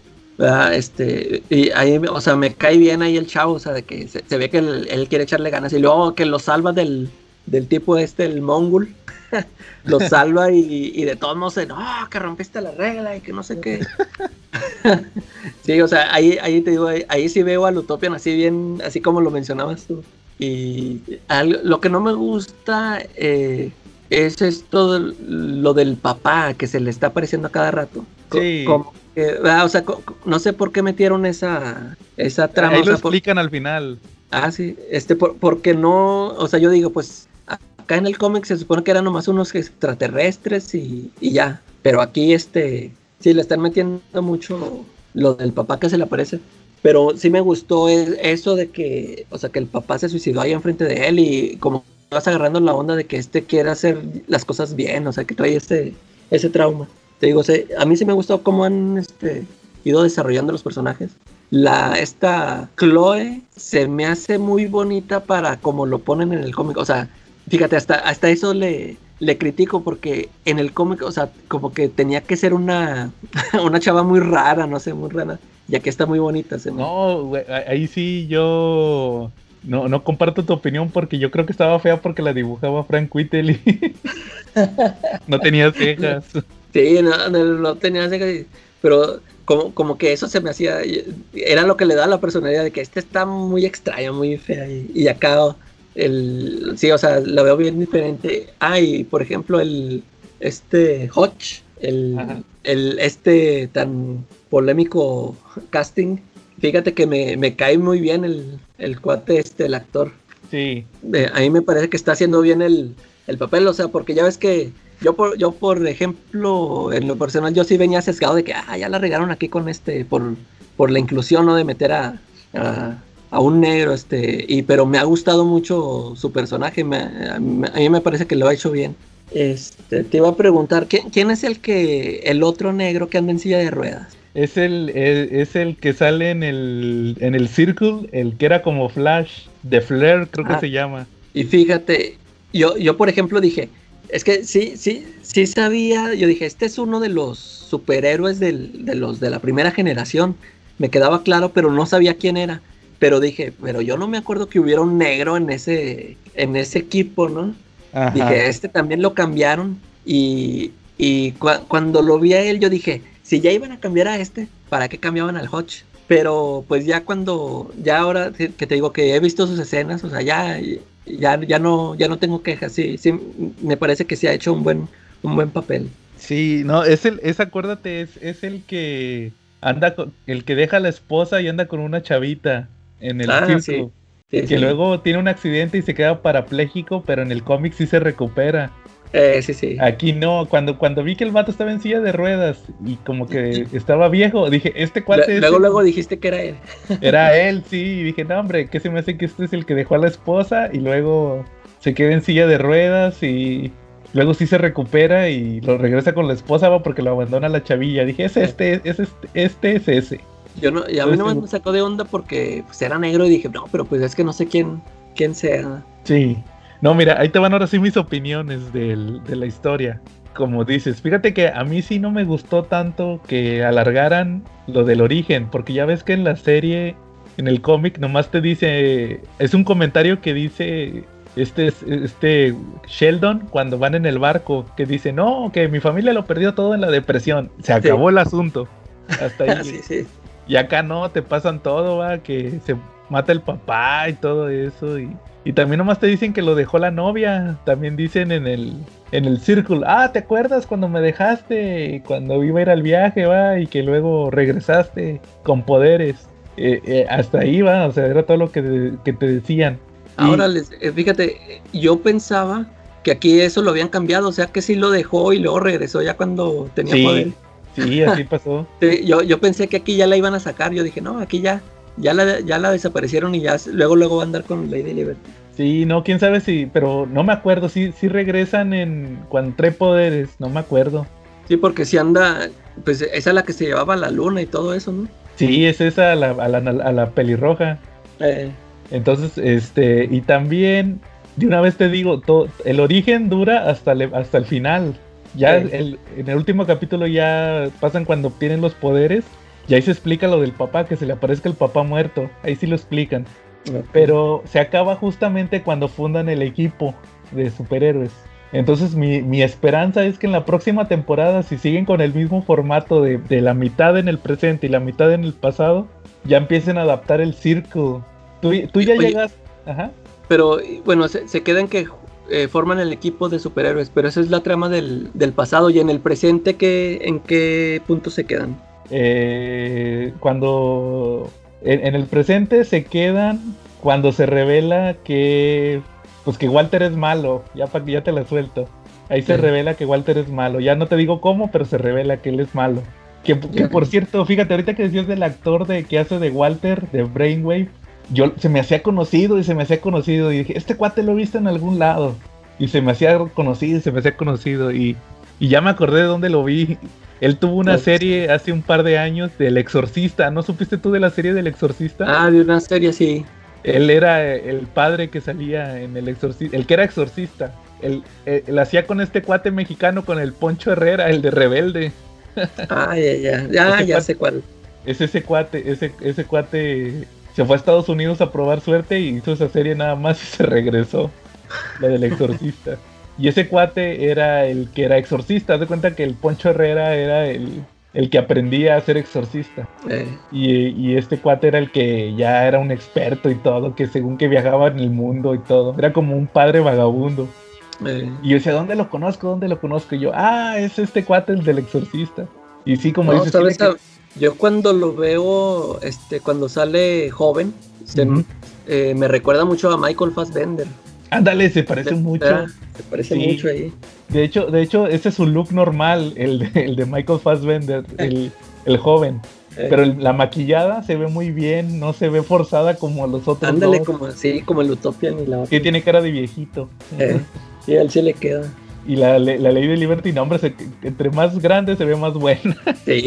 este, y ahí, o sea, me cae bien ahí el chavo, o sea, de que se, ve que él, quiere echarle ganas y luego que lo salva del, del tipo este, el mongol, lo salva y, de todos modos, no, que rompiste la regla y que no sé qué. sí, o sea, ahí, ahí te digo, ahí, sí veo al Utopian así bien, así como lo mencionabas tú. Y lo que no me gusta eh, es esto, lo del papá que se le está apareciendo a cada rato. Sí. Como, Ah, o sea, no sé por qué metieron esa, esa trama. Ahí lo explican al final. Ah, sí, este, porque no, o sea, yo digo, pues acá en el cómic se supone que eran nomás unos extraterrestres y, ya, pero aquí, este, sí, le están metiendo mucho lo del papá que se le aparece. Pero sí me gustó eso de que, o sea, que el papá se suicidó ahí enfrente de él y como vas agarrando la onda de que este quiere hacer las cosas bien, o sea, que trae ese, ese trauma. Te digo, a mí sí me gustó cómo han este, ido desarrollando los personajes. La, esta Chloe se me hace muy bonita para como lo ponen en el cómic. O sea, fíjate, hasta, hasta eso le, le critico porque en el cómic, o sea, como que tenía que ser una, una chava muy rara, no sé, muy rara. Ya que está muy bonita. Se No, ahí sí yo no, no comparto tu opinión porque yo creo que estaba fea porque la dibujaba Frank Whiteley. no tenía cejas. Sí, no, no, tenía pero como, como que eso se me hacía, era lo que le da la personalidad de que este está muy extraño, muy fea y, acá el, sí, o sea, lo veo bien diferente. Ah, por ejemplo, el, este Hodge, el, el, este tan polémico casting, fíjate que me, me cae muy bien el, el cuate este, el actor. Sí. a mí me parece que está haciendo bien el, el papel, o sea, porque ya ves que yo por, yo por ejemplo, en lo personal, yo sí venía sesgado de que, ah, ya la regaron aquí con este, por, por la inclusión, ¿no? De meter a, a, un negro, este, y pero me ha gustado mucho su personaje, a, mí me parece que lo ha hecho bien. Este, te iba a preguntar, ¿quién, es el que, el otro negro que anda en silla de ruedas? Es el, es el que sale en el, en el Circle, el que era como Flash, de Flair, creo que ah. se llama. Y fíjate, yo, yo por ejemplo dije, es que sí, sí, sí sabía, yo dije, este es uno de los superhéroes de los de la primera generación, me quedaba claro, pero no sabía quién era. Pero dije, pero yo no me acuerdo que hubiera un negro en ese, en ese equipo, ¿no? Dije, este también lo cambiaron. Y, y cuando lo vi a él, yo dije, si ya iban a cambiar a este, ¿para qué cambiaban al Hodge? Pero pues ya cuando, ya ahora que te digo que he visto sus escenas, o sea, ya, ya, ya no, ya no tengo quejas, sí, sí, me parece que se ha hecho un buen, un buen papel. Sí, no, es el, es acuérdate, es, es el que anda con, el que deja a la esposa y anda con una chavita en el ah, circo. que luego tiene un accidente y se queda parapléjico, pero en el cómic sí se recupera. Eh, sí, sí. Aquí no, cuando, cuando vi que el vato estaba en silla de ruedas y como que estaba viejo, dije, este cuate Luego, luego dijiste que era él. Era él, sí, y dije, no, hombre, ¿qué se me hace que este es el que dejó a la esposa y luego se queda en silla de ruedas y luego sí se recupera y lo regresa con la esposa va porque lo abandona la chavilla. Dije, es este, es este, este es ese. Yo no, y a mí no me sacó de onda porque pues, era negro y dije, no, pero pues es que no sé quién, quién sea. Sí. No, mira, ahí te van ahora sí mis opiniones de la historia. Como dices, fíjate que a mí sí no me gustó tanto que alargaran lo del origen, porque ya ves que en la serie, en el cómic, nomás te dice, es un comentario que dice este, este Sheldon cuando van en el barco, que dice, no, que mi familia lo perdió todo en la depresión, se acabó el asunto. Hasta ahí. sí, sí. Y acá no, te pasan todo, va, que se mata el papá y todo eso. Y, y también nomás te dicen que lo dejó la novia. También dicen en el, en el círculo, ah, ¿te acuerdas cuando me dejaste? Cuando iba a ir al viaje, va, y que luego regresaste con poderes. Eh, eh, hasta ahí va, o sea, era todo lo que, te decían. Ahora, les, eh, fíjate, yo pensaba que aquí eso lo habían cambiado, o sea que sí lo dejó y luego regresó ya cuando tenía poder. Sí, así pasó. yo, yo pensé que aquí ya la iban a sacar, yo dije, no, aquí ya, ya la, ya la desaparecieron y ya luego luego va a andar con Lady Liberty. Sí, no, quién sabe si, pero no me acuerdo, si sí, regresan en cuando trae poderes, no me acuerdo. Sí, porque si anda, pues esa es la que se llevaba a la luna y todo eso, ¿no? Sí, es esa, a la, a la, a la pelirroja. Eh. Entonces, este, y también, de una vez te digo, todo, el origen dura hasta, hasta el final. Ya en el último capítulo ya pasan cuando tienen los poderes y ahí se explica lo del papá, que se le aparezca el papá muerto. Ahí sí lo explican. Pero se acaba justamente cuando fundan el equipo de superhéroes. Entonces mi, esperanza es que en la próxima temporada, si siguen con el mismo formato de, la mitad en el presente y la mitad en el pasado, ya empiecen a adaptar el círculo. Tú, ya llegas... Ajá. Pero bueno, se, quedan que eh, forman el equipo de superhéroes, pero esa es la trama del, pasado y en el presente, ¿qué, ¿en qué punto se quedan? Eh, cuando en, el presente se quedan cuando se revela que pues que Walter es malo, ya que ya te la suelto. Ahí se revela que Walter es malo. Ya no te digo cómo, pero se revela que él es malo. Que, por cierto, fíjate, ahorita que decías del actor de que hace de Walter, de Brainwave, yo se me hacía conocido y se me hacía conocido. Y dije, este cuate lo he visto en algún lado. Y se me hacía conocido y se me hacía conocido. Y, y ya me acordé de dónde lo vi. Él tuvo una serie hace un par de años del Exorcista. ¿No supiste tú de la serie del Exorcista? Ah, de una serie, sí. Él era el padre que salía en el Exorcista, el que era exorcista. Él, hacía con este cuate mexicano, con el Poncho Herrera, el de Rebelde. Ah, ya, ya, ya, ya sé cuál. Es ese cuate, ese, ese cuate se fue a Estados Unidos a probar suerte y hizo esa serie nada más y se regresó. La del exorcista. Y ese cuate era el que era exorcista. Haz de cuenta que el Poncho Herrera era el, el que aprendía a ser exorcista. Eh. Y, este cuate era el que ya era un experto y todo, que según que viajaba en el mundo y todo. Era como un padre vagabundo. Eh. Y yo decía, ¿dónde lo conozco? ¿Dónde lo conozco? Y yo, ah, es este cuate el del exorcista. Y sí, como dices, yo cuando lo veo, este, cuando sale joven, eh, me recuerda mucho a Michael Fassbender. Ándale, se parece mucho. Se parece Sí. mucho ahí. De hecho, de hecho, ese es su look normal, el de, el de Michael Fassbender, el, el joven. Eh, Pero el- la maquillada se ve muy bien, no se ve forzada como los otros ándale, dos. como así, como el Utopian y la otra. Que tiene cara de viejito. Eh, sí, a él sí le queda. Y la, la ley de Liberty, no, hombre, se- entre más grande se ve más buena. Sí,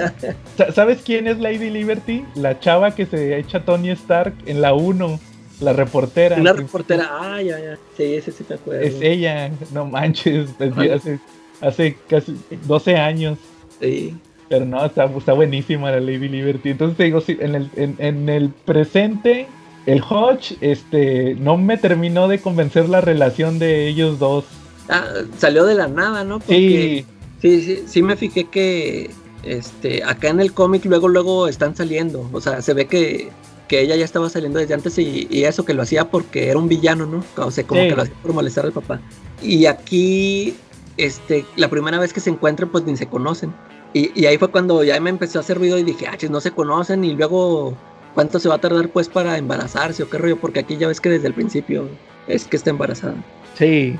Sa- ¿Sabes quién es Lady Liberty? La chava que se echa Tony Stark en la 1, la reportera. una reportera. Ah, ya, ya. Sí, ese sí me acuerdo. Es ella, no manches, hace, hace casi 12 años. Sí. Pero no, está, está buenísima la Lady Liberty. Entonces te digo, sí, en el, en, en el presente, el Hodge, este, no me terminó de convencer la relación de ellos dos. Ah, salió de la nada, ¿no? Porque Sí, sí, sí, sí me fijé que este, acá en el cómic luego, luego están saliendo. O sea, se ve que, que ella ya estaba saliendo desde antes y, y eso que lo hacía porque era un villano, ¿no? O sea, como Sí. que lo hacía por molestar al papá. Y aquí, este, la primera vez que se encuentran, pues ni se conocen. Y, y ahí fue cuando ya me empezó a hacer ruido y dije, ah, chis, no se conocen y luego, ¿cuánto se va a tardar pues para embarazarse o qué rollo? Porque aquí ya ves que desde el principio es que está embarazada. sí.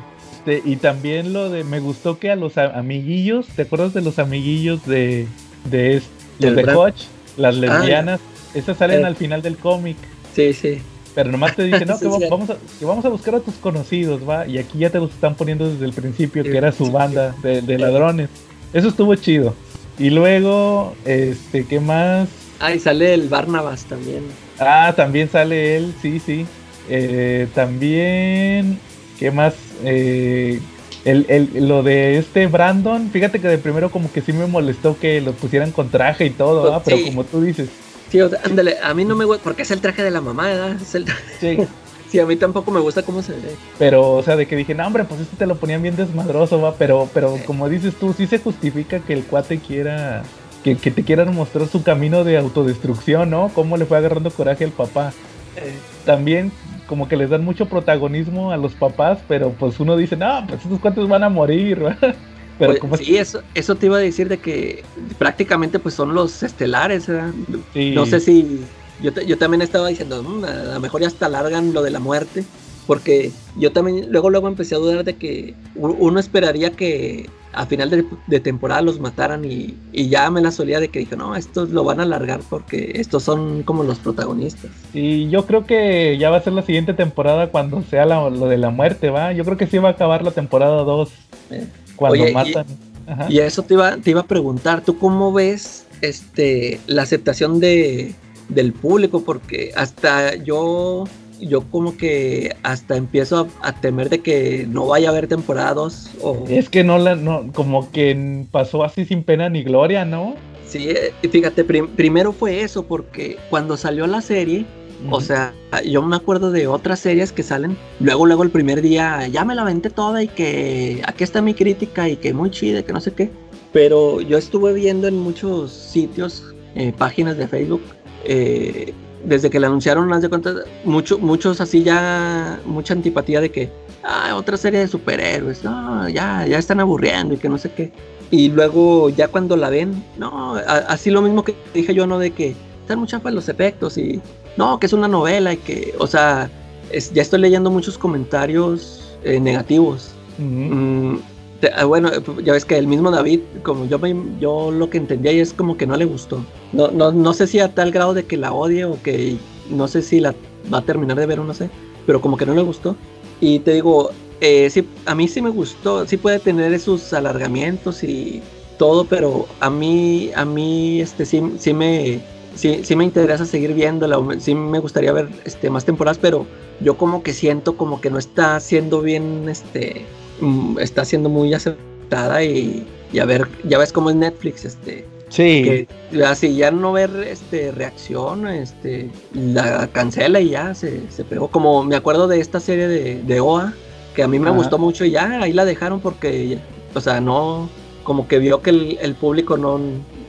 Este, y también lo de, me gustó que a los amiguillos, ¿te acuerdas de los amiguillos de, de los de Hodge? Las lesbianas, esas salen Eh. al final del cómic. Sí, sí. Pero nomás te dicen, no, Sí, que, va- vamos a, que vamos a buscar a tus conocidos, va. Y aquí ya te los están poniendo desde el principio, que era su banda de, de ladrones. Eso estuvo chido. Y luego, este, ¿qué más? Ah, y sale el Barnabas también. Ah, también sale él, sí, sí. Eh, también, ¿qué más? Eh, el, el- lo de este Brandon, fíjate que de primero como que sí me molestó que lo pusieran con traje y todo, pero sí. como tú dices, Sí, o sea, ándale, a mí no me gusta, porque es el traje de la mamá, ¿verdad? Es el- sí, Sí, a mí tampoco me gusta cómo se ve. pero o sea, de que dije, no hombre, pues este te lo ponían bien desmadroso, va, pero, pero como dices tú, sí se justifica que el cuate quiera, que, que te quieran mostrar su camino de autodestrucción, ¿no? Cómo le fue agarrando coraje al papá. también como que les dan mucho protagonismo a los papás, pero pues uno dice, no, pues estos cuantos van a morir, ¿verdad? Pero Pues, sí, eso, eso te iba a decir de que prácticamente pues son los estelares, ¿verdad? sí, No sé si yo, ta- yo también estaba diciendo, "Mm, a lo mejor ya hasta largan lo de la muerte, porque yo también luego luego empecé a dudar de que uno esperaría que a final de, de temporada los mataran y, y ya me la solía de que dije, no, estos lo van a alargar porque estos son como los protagonistas. Y yo creo que ya va a ser la siguiente temporada cuando sea la- lo de la muerte, ¿va? Yo creo que sí va a acabar la temporada 2 Eh, cuando Oye, y- matan. Ajá. Y eso te iba, te iba a preguntar, ¿tú cómo ves este la aceptación de, del público? Porque hasta yo, yo como que hasta empiezo a, a temer de que no vaya a haber temporada 2 o... Es que no la, no, como que pasó así sin pena ni gloria, ¿no? Sí, eh, fíjate, prim- primero fue eso, porque cuando salió la serie, o sea, yo me acuerdo de otras series que salen, luego, luego el primer día, ya me la aventé toda y que aquí está mi crítica y que muy chida, que no sé qué. Pero yo estuve viendo en muchos sitios, eh, páginas de Facebook, eh, desde que la anunciaron, haz de cuenta, mucho, muchos así ya, mucha antipatía de que, ah, otra serie de superhéroes, no, ya, ya están aburriendo y que no sé qué. Y luego ya cuando la ven, no, a- así lo mismo que dije yo, ¿no? De que están muy chafas los efectos y no, que es una novela y que, o sea, es- ya estoy leyendo muchos comentarios eh, negativos. Ujú. Mm, te- ah, bueno, eh, ya ves que el mismo David, como yo, me- yo lo que entendía es como que no le gustó. No, no, no sé si a tal grado de que la odie o que no sé si la va a terminar de ver o no sé, pero como que no le gustó. Y te digo, eh, sí, a mí sí me gustó, sí puede tener esos alargamientos y todo, pero a mí, a mí, este, sí, sí me, sí, sí me interesa seguir viéndola, sí me gustaría ver, este, más temporadas, pero yo como que siento como que no está siendo bien, este, mm, está siendo muy aceptada y, y a ver, ya ves cómo es Netflix, este, Sí, que así ya no ver este reacción, este la cancela y ya se, se pegó. Como me acuerdo de esta serie de, de OA, que a mí me Ajá. gustó mucho y ya ahí la dejaron porque, o sea, no, como que vio que el, el público no,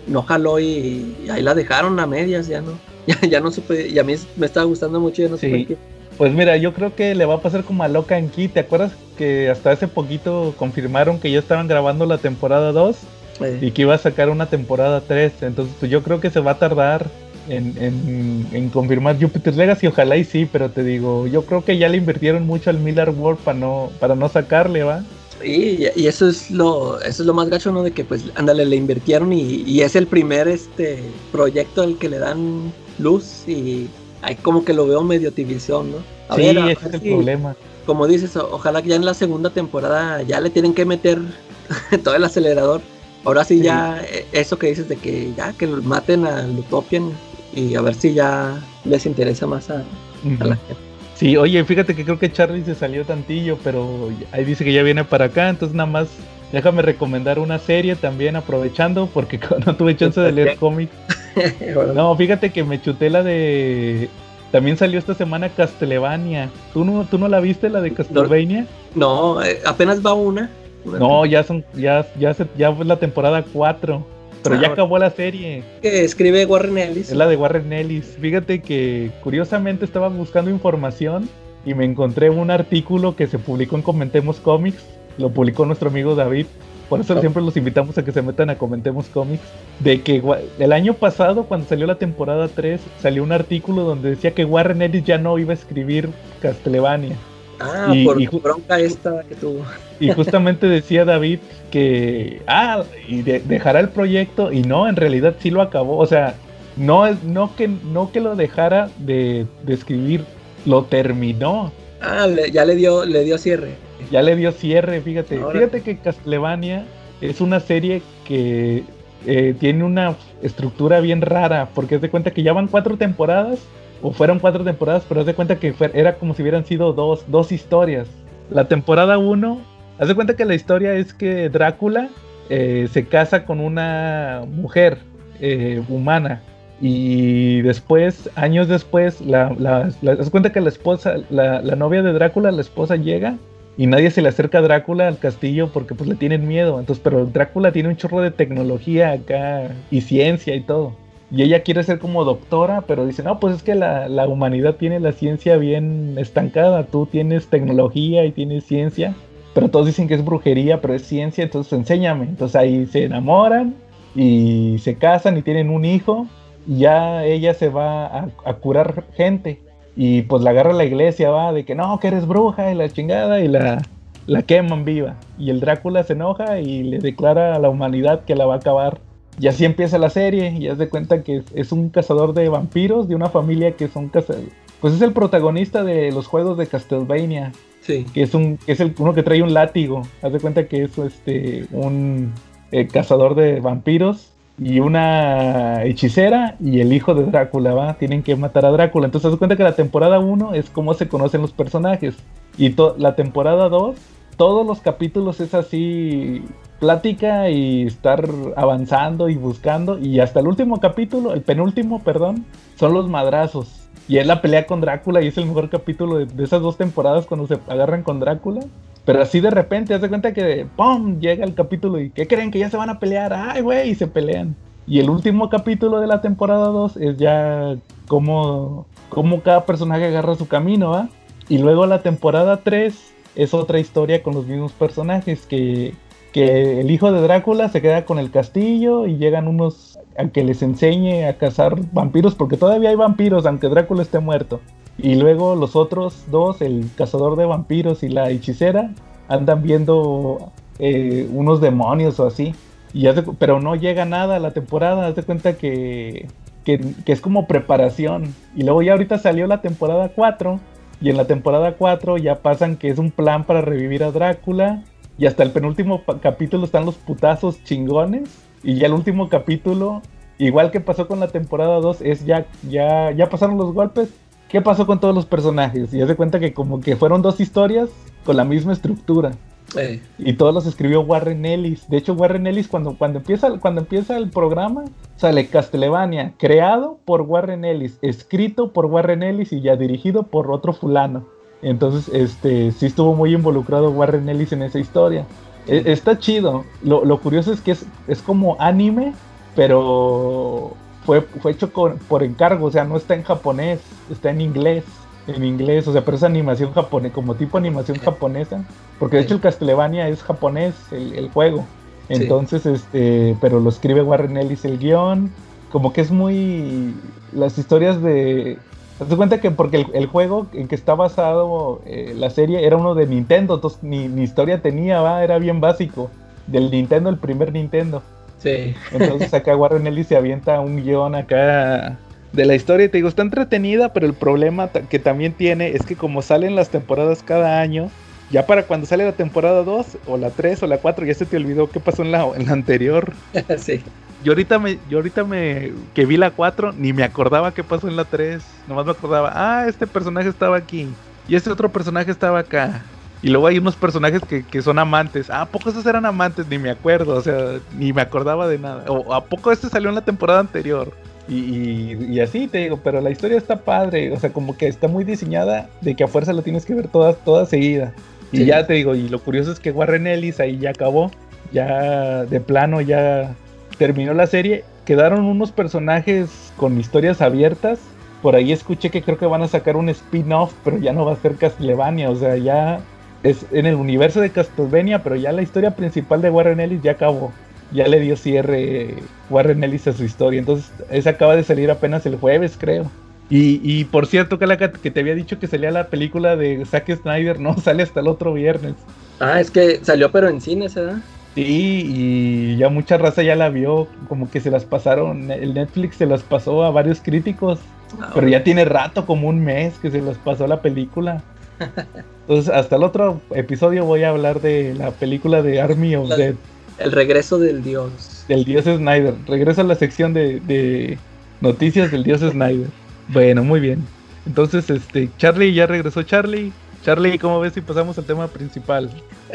no jaló y, y ahí la dejaron a medias, ya no, ya, ya no supe, y a mí me estaba gustando mucho, ya no Sí. supe qué. pues mira, yo creo que le va a pasar como a Loca en Key. ¿Te acuerdas que hasta hace poquito confirmaron que ya estaban grabando la temporada 2 Eh, y que iba a sacar una temporada 3? Entonces, pues yo creo que se va a tardar en, confirmar Jupiter's Legacy, ojalá y sí, pero te digo, yo creo que ya le invirtieron mucho al Miller World para no, para no sacarle, ¿va? Sí, y eso es lo, eso es lo más gacho, ¿no? De que pues, ándale, le invirtieron y, es el primer este proyecto al que le dan luz y hay como que lo veo medio tibición, ¿no? sí, ese es el problema. Como dices, ojalá que ya en la segunda temporada ya le tienen que meter todo el acelerador. Ahora sí, ya eh, eso que dices de que ya que maten al Utopian y a ver si ya les interesa más a, la gente. Sí, oye, fíjate que creo que Charlie se salió tantillo, pero ahí dice que ya viene para acá, entonces nada más déjame recomendar una serie también aprovechando porque no tuve chance de leer cómics. no, fíjate que me chuté la de también salió esta semana Castlevania. ¿Tú no, ¿Tú no la viste, la de Castlevania? No, eh, apenas va una. No, ya son, ya, ya, ya fue la temporada 4. Pero ya acabó la serie. Que escribe Warren Ellis. Es la de Warren Ellis. Fíjate que curiosamente estaba buscando información y me encontré un artículo que se publicó en Comentemos Comics. Lo publicó nuestro amigo David. Por eso siempre los invitamos a que se metan a Comentemos Comics. De que el año pasado, cuando salió la temporada 3, salió un artículo donde decía que Warren Ellis ya no iba a escribir Castlevania. Ah, por y, bronca esta que tuvo. Y justamente decía David que, ah, y dejará el proyecto, y no, en realidad sí lo acabó. O sea, no, no, que, no que lo dejara de, escribir, lo terminó. Ah, ya le dio, le dio cierre. Ya le dio cierre, fíjate. Fíjate que Castlevania es una serie que eh, tiene una estructura bien rara, porque es de cuenta que ya van cuatro temporadas o fueron cuatro temporadas, pero haz de cuenta que era como si hubieran sido dos, dos historias. La temporada 1, haz de cuenta que la historia es que Drácula eh, se casa con una mujer eh, humana y después, años después, la, haz cuenta que la esposa, la, la, novia de Drácula, la esposa llega y nadie se le acerca a Drácula al castillo porque pues le tienen miedo. Entonces, pero Drácula tiene un chorro de tecnología acá y ciencia y todo. Y ella quiere ser como doctora, pero dice, no, pues es que la, humanidad tiene la ciencia bien estancada, tú tienes tecnología y tienes ciencia, pero todos dicen que es brujería, pero es ciencia, entonces enséñame. Entonces ahí se enamoran y se casan y tienen un hijo, y ya ella se va a, curar gente. Y pues la agarra la iglesia, va, de que no, que eres bruja y la chingada, y la, la queman viva. Y el Drácula se enoja y le declara a la humanidad que la va a acabar y así empieza la serie, y haz de cuenta que es un cazador de vampiros de una familia que son cazadores. Pues es el protagonista de los juegos de Castlevania. Sí. Que es un, es el uno que trae un látigo. Haz de cuenta que es este un eh, cazador de vampiros y una hechicera y el hijo de Drácula, ¿va? Tienen que matar a Drácula. Entonces haz de cuenta que la temporada 1 es cómo se conocen los personajes. Y la temporada 2, todos los capítulos es así plática y estar avanzando y buscando. Y hasta el último capítulo, el penúltimo, perdón, son los madrazos. Y es la pelea con Drácula y es el mejor capítulo de, esas dos temporadas cuando se agarran con Drácula. Pero así de repente, haz de cuenta que ¡pum! llega el capítulo y ¿qué creen? Que ya se van a pelear. ¡Ay, güey! Y se pelean. Y el último capítulo de la temporada 2 es ya como, como cada personaje agarra su camino, ¿va? Y luego la temporada 3 es otra historia con los mismos personajes que que el hijo de Drácula se queda con el castillo y llegan unos a que les enseñe a cazar vampiros, porque todavía hay vampiros, aunque Drácula esté muerto. Y luego los otros dos, el cazador de vampiros y la hechicera, andan viendo eh, unos demonios o así. Y pero no llega nada a la temporada, haz de cuenta que, que, que, es como preparación. Y luego ya ahorita salió la temporada 4. Y en la temporada 4 ya pasan que es un plan para revivir a Drácula y hasta el penúltimo capítulo están los putazos chingones. Y ya el último capítulo, igual que pasó con la temporada 2, es ya, ya, ya pasaron los golpes. ¿Qué pasó con todos los personajes? Y haz de cuenta que como que fueron dos historias con la misma estructura. Y todos los escribió Warren Ellis. De hecho, Warren Ellis cuando, cuando, empieza, cuando empieza el programa sale Castlevania, creado por Warren Ellis, escrito por Warren Ellis y ya dirigido por otro fulano. Entonces, este, sí estuvo muy involucrado Warren Ellis en esa historia. E, está chido. Lo, curioso es que es, es, como anime, pero fue, fue hecho por encargo, o sea, no está en japonés, está en inglés. En inglés, o sea, pero es animación japonesa, como tipo animación japonesa. Porque de hecho el Castlevania es japonés, el, juego. Entonces, este, pero lo escribe Warren Ellis el guion. como que es muy las historias de te cuenta que porque el, juego en que está basado eh, la serie era uno de Nintendo, entonces ni, historia tenía, ¿va? era bien básico. Del Nintendo, el primer Nintendo. Sí. Entonces acá Warren Ellis se avienta un guion acá de la historia y te digo, está entretenida, pero el problema que también tiene es que como salen las temporadas cada año, ya para cuando sale la temporada 2 o la 3 o la 4 ya se te olvidó qué pasó en la, en la anterior. sí. Yo ahorita me, yo ahorita me, que vi la 4, ni me acordaba qué pasó en la 3. Nomás me acordaba, ah, este personaje estaba aquí. Y este otro personaje estaba acá. Y luego hay unos personajes que, que son amantes. Ah, ¿a poco esos eran amantes? Ni me acuerdo, o sea, ni me acordaba de nada. O ¿a poco este salió en la temporada anterior? Y, y, así te digo, pero la historia está padre, o sea, como que está muy diseñada de que a fuerza lo tienes que ver toda, toda seguida. Y ya te digo, y lo curioso es que Warren Ellis ahí ya acabó, ya de plano ya terminó la serie, quedaron unos personajes con historias abiertas. Por ahí escuché que creo que van a sacar un spin-off, pero ya no va a ser Castlevania, o sea, ya es en el universo de Castlevania, pero ya la historia principal de Warren Ellis ya acabó. Ya le dio cierre Warren Ellis a su historia. Entonces, esa acaba de salir apenas el jueves, creo. Y, y por cierto, Calaca, que te había dicho que salía la película de Zack Snyder, no sale hasta el otro viernes. Ah, es que salió pero en cines, ¿verdad? Sí, y ya mucha raza ya la vio, como que se las pasaron, el Netflix se las pasó a varios críticos, ah, pero ya tiene rato, como un mes que se las pasó la película. Entonces, hasta el otro episodio voy a hablar de la película de Army of Dead. El regreso del dios. Del dios Snyder. Regreso a la sección de, de noticias del dios Snyder. Bueno, muy bien. Entonces, este, Charlie, ya regresó Charlie. Charlie, ¿cómo ves si pasamos al tema principal?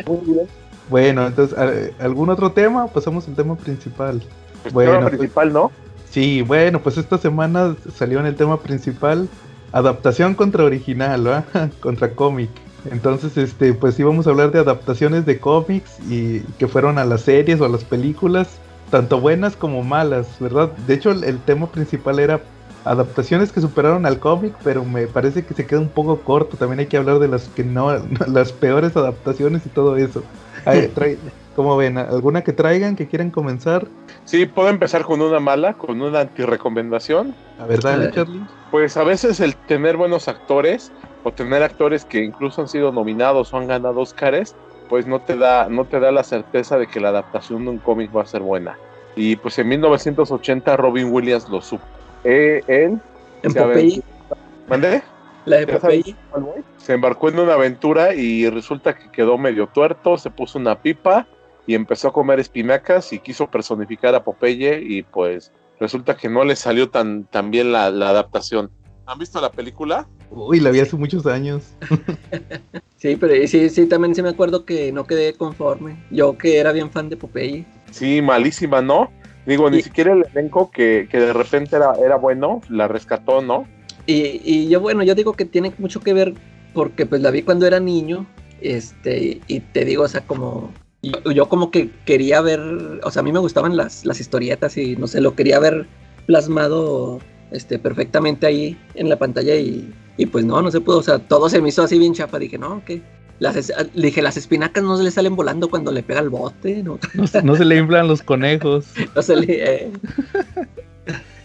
Muy bien. Bueno, entonces, ¿algún otro tema? Pasamos al tema principal. El bueno, tema pues, principal, ¿no? Sí, bueno, pues esta semana salió en el tema principal adaptación contra original, ¿va? contra cómic. Entonces, este, pues íbamos a hablar de adaptaciones de cómics y que fueron a las series o a las películas, tanto buenas como malas, ¿verdad? De hecho, el, tema principal era adaptaciones que superaron al cómic, pero me parece que se queda un poco corto. También hay que hablar de las que no, las peores adaptaciones y todo eso. ¿Cómo ven? ¿Alguna que traigan que quieran comenzar? Sí, puedo empezar con una mala, con una antirecomendación. A ver, dale, Charlie. Pues a veces el tener buenos actores o tener actores que incluso han sido nominados o han ganado Oscars, pues no te da, no te da la certeza de que la adaptación de un cómic va a ser buena. Y pues en 1980 Robin Williams lo supo. Eh, él ¿En Popeye? ¿Mandé? La de Popeye. Se embarcó en una aventura y resulta que quedó medio tuerto, se puso una pipa y empezó a comer espinacas y quiso personificar a Popeye y pues resulta que no le salió tan, tan bien la, adaptación. ¿Han visto la película? Uy, la vi hace muchos años. sí, pero sí, sí, también sí me acuerdo que no quedé conforme. Yo que era bien fan de Popeye. Sí, malísima, ¿no? Digo, ni siquiera el elenco que, que de repente era, era bueno, la rescató, ¿no? Y, y, yo, bueno, yo digo que tiene mucho que ver porque pues la vi cuando era niño, este, y te digo, o sea, como, yo, como que quería ver, o sea, a mí me gustaban las, las historietas y no sé, lo quería ver plasmado, este, perfectamente ahí en la pantalla y, y pues no, no se pudo, o sea, todo se me hizo así bien chafa, dije, no, que... Las, dije, las espinacas no se le salen volando cuando le pega el bote, ¿no? No, se le inflan los conejos. no se le... Eh.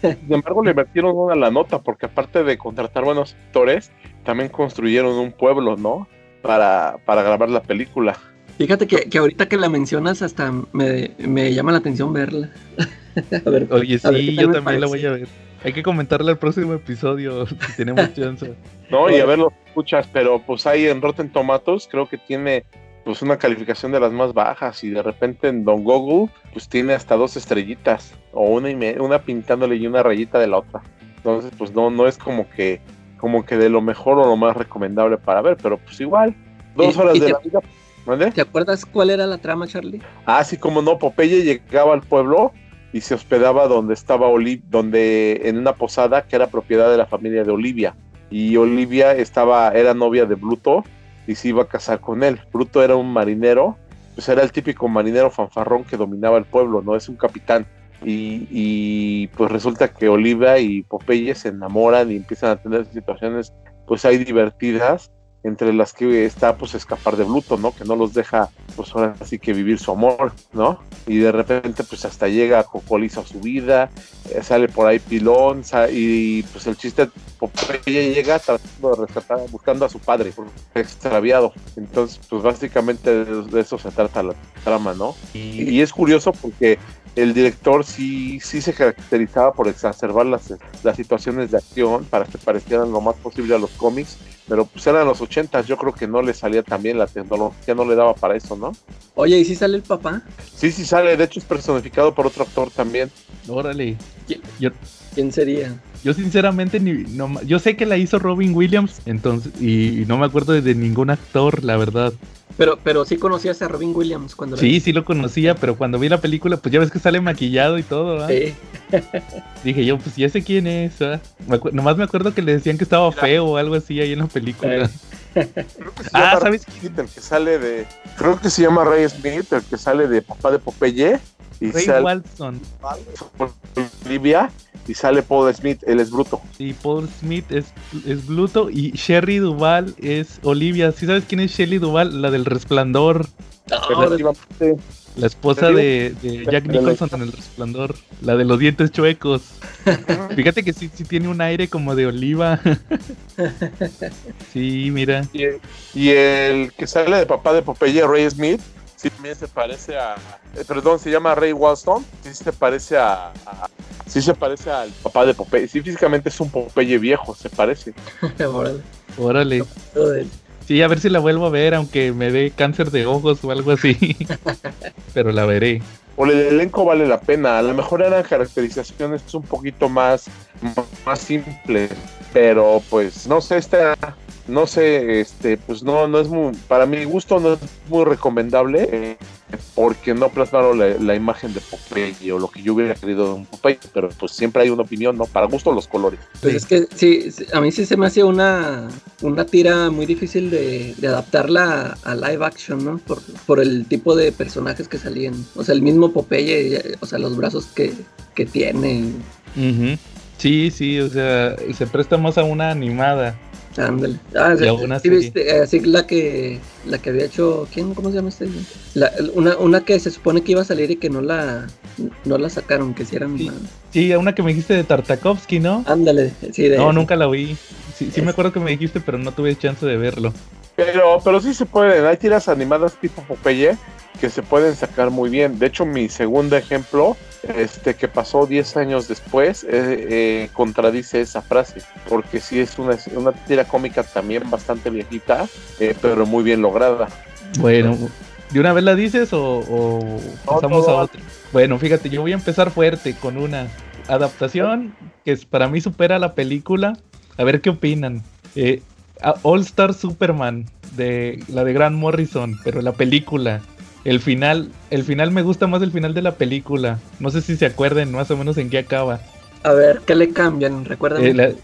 Sin embargo, le metieron una la nota, porque aparte de contratar buenos actores, también construyeron un pueblo, ¿no? Para, para grabar la película. Fíjate que, que, ahorita que la mencionas, hasta me, me llama la atención verla. a ver, Oye, sí, yo también la voy a ver. Hay que comentarle al próximo episodio, si tenemos chance. No, y a ver, lo escuchas, pero pues ahí en Rotten Tomatoes creo que tiene pues una calificación de las más bajas y de repente en Don Google pues tiene hasta dos estrellitas o una y una pintándole y una rayita de la otra. Entonces pues no no es como que como que de lo mejor o lo más recomendable para ver, pero pues igual dos horas de la vida. ¿Vale? ¿Te acuerdas cuál era la trama, Charlie? Ah, sí, como no, Popeye llegaba al pueblo y se hospedaba donde estaba Olivia, donde en una posada que era propiedad de la familia de Olivia y Olivia estaba era novia de Bluto y se iba a casar con él. Bruto era un marinero, pues era el típico marinero fanfarrón que dominaba el pueblo, ¿no? Es un capitán. Y, pues resulta que Olivia y Popeye se enamoran y empiezan a tener situaciones pues hay divertidas entre las que está pues escapar de Bluto, ¿no? Que no los deja pues ahora sí que vivir su amor, ¿no? Y de repente pues hasta llega Cocolizo a su vida, eh, sale por ahí Pilón y pues el chiste Popeye llega tratando de rescatar, buscando a su padre, extraviado. Entonces pues básicamente de, eso se trata la trama, ¿no? y es curioso porque el director sí, sí se caracterizaba por exacerbar las, las situaciones de acción para que parecieran lo más posible a los cómics, pero pues eran los 80, yo creo que no le salía tan bien la tecnología, no le daba para eso, ¿no? Oye, ¿y si sale el papá? Sí, sí sale, de hecho es personificado por otro actor también. Órale. ¿Quién sería? Yo sinceramente ni, no, yo sé que la hizo Robin Williams, entonces y, no me acuerdo de, ningún actor, la verdad. Pero, pero sí conocías a Robin Williams cuando Sí, sí lo conocía, pero cuando vi la película, pues ya ves que sale maquillado y todo, Sí. Dije yo, pues ya sé quién es, nomás me acuerdo que le decían que estaba feo o algo así ahí en la película. ah, ¿sabes quién? El que sale de. Creo que se llama Ray Smith, el que sale de papá de Popeye. Y Ray Walton. Olivia y sale Paul Smith, él es Bruto. Sí, Paul Smith es, es Bruto y Sherry Duval es Olivia. ¿Sí sabes quién es Sherry Duval? La del Resplandor. la esposa de, Jack Nicholson en El Resplandor. La de los dientes chuecos. Fíjate que sí, sí tiene un aire como de oliva. sí, mira. Y, el que sale de papá de Popeye, Ray Smith, sí también se parece a. Eh, perdón, se llama Ray Walston. Sí se parece a, sí se parece al papá de Popeye. Sí, físicamente es un Popeye viejo, se parece. Órale. Órale. Sí, a ver si la vuelvo a ver, aunque me dé cáncer de ojos o algo así. Pero la veré. O el elenco vale la pena. A lo mejor eran caracterizaciones un poquito más, más simples. Pero pues no sé, esta no sé, este, pues no, no es muy, para mi gusto no es muy recomendable eh, porque no plasmaron la, imagen de Popeye o lo que yo hubiera querido de un Popeye, pero pues siempre hay una opinión, ¿no? Para gusto los colores. Pues es que sí, a mí sí se me hace una, una tira muy difícil de, adaptarla a, live action, ¿no? Por, por, el tipo de personajes que salían. O sea, el mismo Popeye, o sea, los brazos que, que tiene. Sí, sí, o sea, se presta más a una animada. Ándale. Ah, sí, viste, eh, así la que la que había hecho, ¿quién? ¿Cómo se llama este? La, una, una que se supone que iba a salir y que no la no la sacaron, que si era sí, sí, una que me dijiste de Tartakovsky, ¿no? Ándale, sí, No, nunca la vi. Sí, sí me acuerdo que me dijiste, pero no tuve chance de verlo. Pero, pero sí se pueden, hay tiras animadas tipo Popeye que se pueden sacar muy bien. De hecho, mi segundo ejemplo, este que pasó 10 años después, eh, eh, contradice esa frase, porque sí es una, una tira cómica también bastante viejita, eh, pero muy bien lograda. Bueno, ¿de una vez la dices o, pasamos a otra? Bueno, fíjate, yo voy a empezar fuerte con una adaptación que para mí supera la película. A ver qué opinan. Eh, All Star Superman, de la de Grant Morrison, pero la película. El final, el final me gusta más el final de la película. No sé si se acuerden más o menos en qué acaba. A ver, ¿qué le cambian? Recuerden. Eh,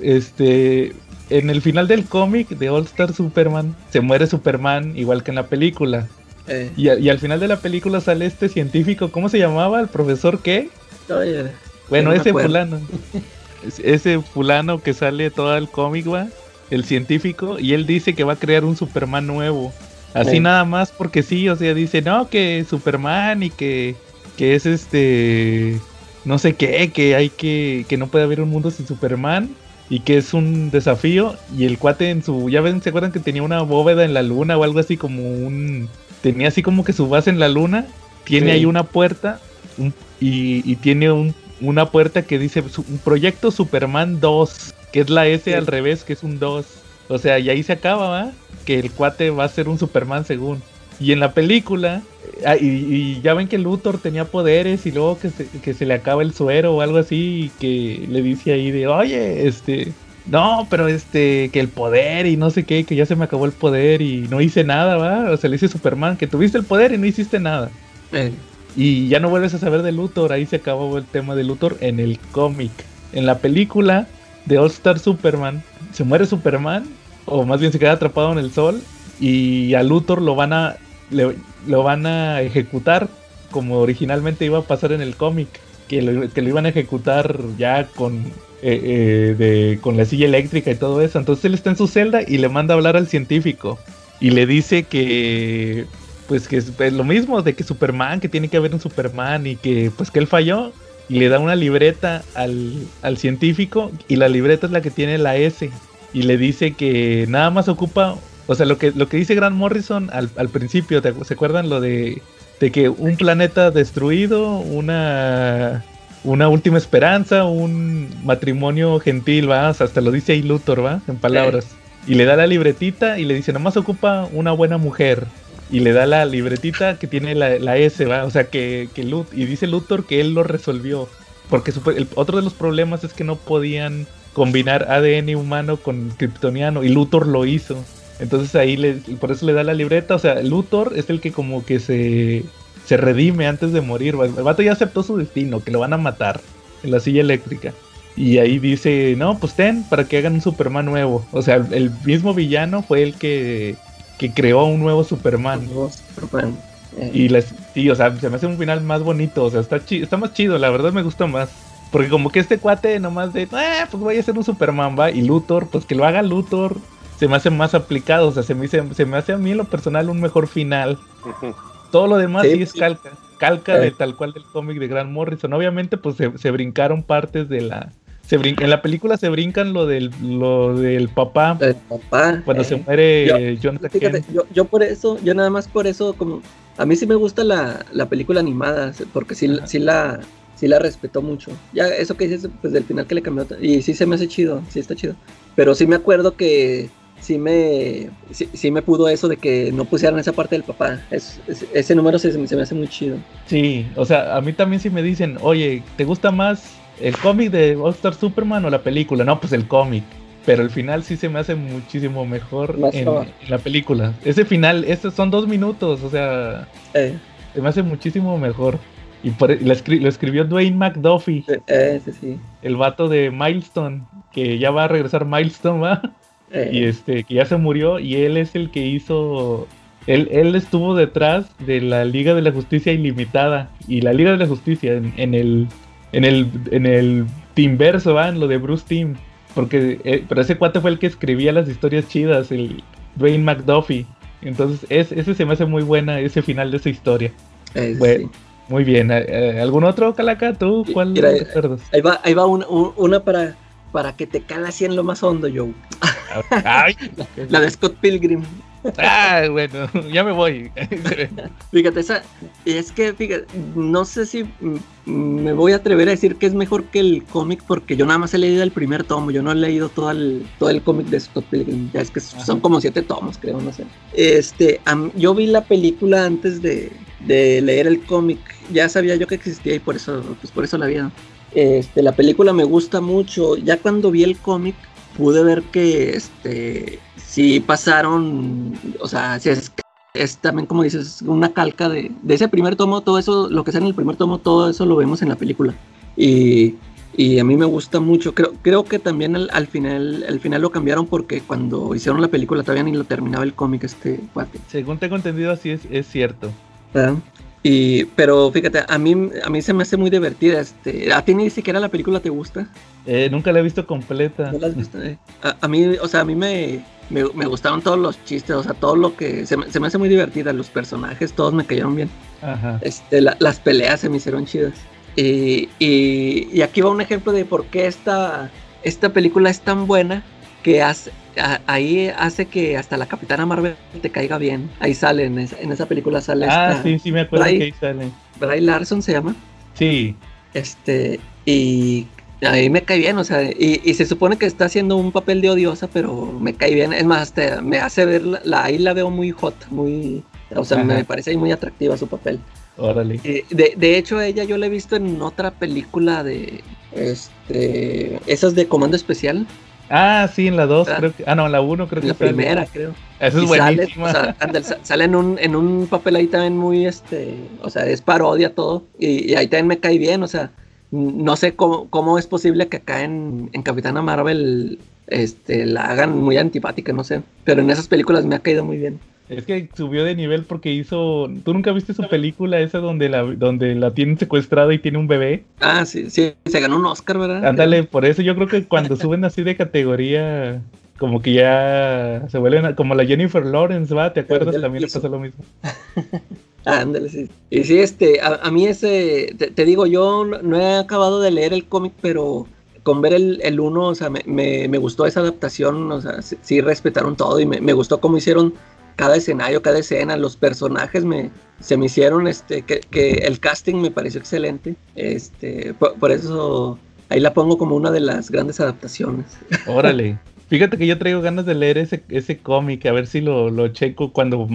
este, en el final del cómic de All Star Superman se muere Superman igual que en la película. Eh. Y, al final de la película sale este científico, ¿cómo se llamaba? ¿El profesor qué? bueno, ese fulano. ese fulano que sale todo el cómic, va el científico, y él dice que va a crear un Superman nuevo. Así nada más porque sí, o sea, dice, no, que Superman y que, que es este, no sé qué, que hay que, que no puede haber un mundo sin Superman y que es un desafío. Y el cuate en su, ya ven, ¿se acuerdan que tenía una bóveda en la luna o algo así como un, tenía así como que su base en la luna? Tiene ahí una puerta y, y, tiene un, una puerta que dice un proyecto Superman 2 que es la S al revés, que es un 2. O sea, y ahí se acaba, ¿va? Que el cuate va a ser un Superman según. Y en la película, ah, y, ya ven que Luthor tenía poderes y luego que se, que se le acaba el suero o algo así, y que le dice ahí de, oye, este, no, pero este, que el poder y no sé qué, que ya se me acabó el poder y no hice nada, ¿va? O sea, le dice Superman que tuviste el poder y no hiciste nada. Eh. Y ya no vuelves a saber de Luthor, ahí se acabó el tema de Luthor en el cómic. En la película de All Star Superman, se muere Superman, o más bien se queda atrapado en el sol, y a Luthor lo van a, lo van a ejecutar como originalmente iba a pasar en el cómic. que lo, que lo iban a ejecutar ya con, eh, eh, de, con la silla eléctrica y todo eso. Entonces él está en su celda y le manda a hablar al científico y le dice que pues que es lo mismo de que Superman, que tiene que haber un Superman y que pues que él falló y le da una libreta al, al científico y la libreta es la que tiene la S y le dice que nada más ocupa, o sea, lo que, lo que dice Grant Morrison al, al principio, ¿te ¿se acuerdan lo de, de que un planeta destruido, una, una última esperanza, un matrimonio gentil, va, O sea, hasta lo dice ahí Luthor, va, en palabras. Y le da la libretita y le dice, nada más ocupa una buena mujer. Y le da la libretita que tiene la, la S, va, o sea, que, que Lut- y dice Luthor que él lo resolvió. Porque el- otro de los problemas es que no podían combinar ADN humano con kryptoniano y Luthor lo hizo. Entonces ahí le, por eso le da la libreta. O sea, Luthor es el que como que se, se redime antes de morir. El vato ya aceptó su destino, que lo van a matar en la silla eléctrica. Y ahí dice, no, pues ten, para que hagan un Superman nuevo. O sea, el mismo villano fue el que, que creó un nuevo Superman. Nuevo Superman. Eh, Y les, sí, o sea, se me hace un final más bonito, o sea, está, chi- está más chido, la verdad me gusta más. Porque como que este cuate nomás de, eh, pues voy a hacer un Superman, va, y Luthor, pues que lo haga Luthor, se me hace más aplicado, o sea, se me, hace- se me hace a mí en lo personal un mejor final. Todo lo demás sí, Sí, es calca, calca de tal cual del cómic de Grant Morrison. Obviamente, pues se, se brincaron partes de la... Se en la película se brincan lo del, lo del papá el papá. cuando eh, se muere yo- Jonathan Fíjate, yo, yo por eso, yo nada más por eso, como a mí sí me gusta la, la película animada, porque sí, Ajá. sí la sí la respetó mucho. Ya eso que dices, pues del final que le cambió, y sí se me hace chido, sí está chido. Pero sí me acuerdo que sí me sí, sí me pudo eso de que no pusieran esa parte del papá. Es- es- ese número se, se me hace muy chido. Sí, o sea, a mí también si me dicen, oye, ¿te gusta más el cómic de All Star Superman o la película? No, pues el cómic. Pero el final sí se me hace muchísimo mejor en, la película. Ese final, estos son dos minutos, o sea, Eh, se me hace muchísimo mejor. Y por, y lo, escri- lo escribió Dwayne McDuffie, eh, eh, sí, sí. el vato de Milestone, que ya va a regresar Milestone, ¿va? Eh, y este que ya se murió y él es el que hizo él, él estuvo detrás de la Liga de la Justicia Ilimitada y la Liga de la Justicia en, en el en el en el Teamverso ¿va? en lo de Bruce Team porque eh, pero ese cuate fue el que escribía las historias chidas el Dwayne McDuffie entonces es, ese se me hace muy buena ese final de esa historia eh, bueno. sí. muy bien eh, eh, algún otro Calaca tú cuál Mira, Ahí va, ahí va una, un- una para, para que te cala así en lo más hondo, Joe. ay, La de Scott Pilgrim. ah, bueno ya me voy Fíjate, esa, es que, fíjate, no sé si me voy a atrever a decir que es mejor que el cómic porque yo nada más he leído el primer tomo, yo no he leído todo el, todo el cómic de Scott Pilgrim, ya es que son como siete tomos, creo, no sé. Este, yo vi la película antes de, de leer el cómic, ya sabía yo que existía y por eso, pues por eso la vi. Este, la película me gusta mucho, ya cuando vi el cómic pude ver que, este, sí pasaron, o sea, es es también, como dices, una calca de, de ese primer tomo, todo eso, lo que sale en el primer tomo, todo eso lo vemos en la película. Y, y a mí me gusta mucho. Creo, creo que también al, al final al final lo cambiaron porque cuando hicieron la película todavía ni lo terminaba el cómic este cuate. según tengo entendido así es, es cierto ¿verdad? Y, pero fíjate, a mí, a mí se me hace muy divertida. Este, a ti ni siquiera la película te gusta. Eh, nunca la he visto completa. ¿No la has visto? Eh, A, a mí, o sea, a mí me, me, me gustaron todos los chistes, o sea, todo lo que se me, se me hace muy divertida. Los personajes, todos me cayeron bien. Ajá. Este, la- las peleas se me hicieron chidas. Y, y- y aquí va un ejemplo de por qué esta, esta película es tan buena que hace, a- ahí hace que hasta la Capitana Marvel te caiga bien. Ahí sale, en esa, en esa película sale Ah, esta, sí, sí, me acuerdo Bray. que ahí sale. Bray Larson se llama. Sí, Este, y ahí me cae bien, o sea, y, y se supone que está haciendo un papel de odiosa, pero me cae bien. Es más, hasta me hace ver, la, la- ahí la veo muy hot, muy, o sea, Ajá. me parece ahí muy atractiva su papel. órale. Eh, de, de hecho, a ella yo la he visto en otra película de, este, esas de Comando Especial, Ah, sí, en la 2 Ah. creo que. Ah, no, en la 1 creo en la que sale. primera, creo. Esa es Y sale, o sea, sale en un, en un papel ahí también muy, este, o sea, es parodia todo, y, y ahí también me cae bien, o sea, no sé cómo, cómo es posible que acá en, en Capitana Marvel este, la hagan muy antipática, no sé, pero en esas películas me ha caído muy bien. Es que subió de nivel porque hizo. ¿Tú nunca viste su película esa donde la, donde la tienen secuestrada y tiene un bebé? Ah, sí, sí, se ganó un Oscar, ¿verdad? Ándale, por eso yo creo que cuando suben así de categoría, como que ya se vuelven a- como la Jennifer Lawrence, ¿va? ¿Te acuerdas? También le pasó lo mismo. Ándale, sí. Y sí, este, a, a mí ese, te, te digo, yo no- no he acabado de leer el cómic, pero con ver el, el uno, o sea, me, me, me gustó esa adaptación, o sea, sí, sí respetaron todo y me, me gustó cómo hicieron cada escenario, cada escena, los personajes me, se me hicieron, este, que, que el casting me pareció excelente, este, por, por eso ahí la pongo como una de las grandes adaptaciones. Órale. Fíjate que yo traigo ganas de leer ese, ese cómic, a ver si lo, lo checo cuando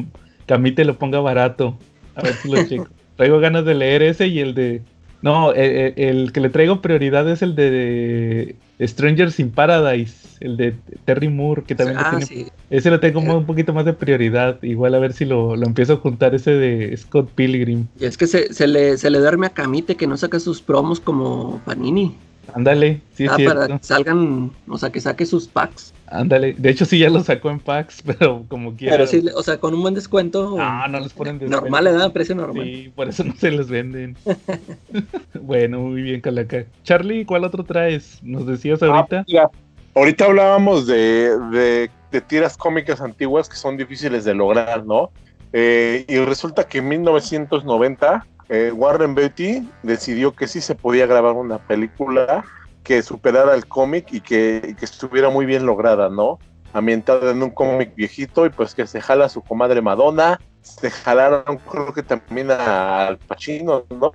Camite lo ponga barato. A ver si lo checo. Traigo ganas de leer ese y el de. No, el, el que le traigo prioridad es el de Strangers in Paradise, el de Terry Moore, que también ah, tiene sí, Ese lo tengo un poquito más de prioridad. Igual a ver si lo, lo empiezo a juntar ese de Scott Pilgrim. y es que se, se le, se le duerme a Camite que no saca sus promos como Panini. Ándale, sí es Ah, cierto. para que salgan, o sea, que saque sus packs. Ándale. De hecho sí ya lo sacó en packs, pero como quiera. Pero sí, o sea, con un buen descuento. No, no les ponen normal, descuento. ¿verdad? Precio normal. Sí, por eso no se les venden. bueno, muy bien, Calaca. Charlie, ¿cuál otro traes? ¿Nos decías ahorita? Ah, mira, ahorita hablábamos de, de- de tiras cómicas antiguas que son difíciles de lograr, ¿no? Eh, y resulta que en 1990 eh, Warren Beatty decidió que sí se podía grabar una película que superara el cómic y que, que estuviera muy bien lograda, ¿no? Ambientada en un cómic viejito y pues que se jala a su comadre Madonna, se jalaron creo que también al Pacino, ¿no?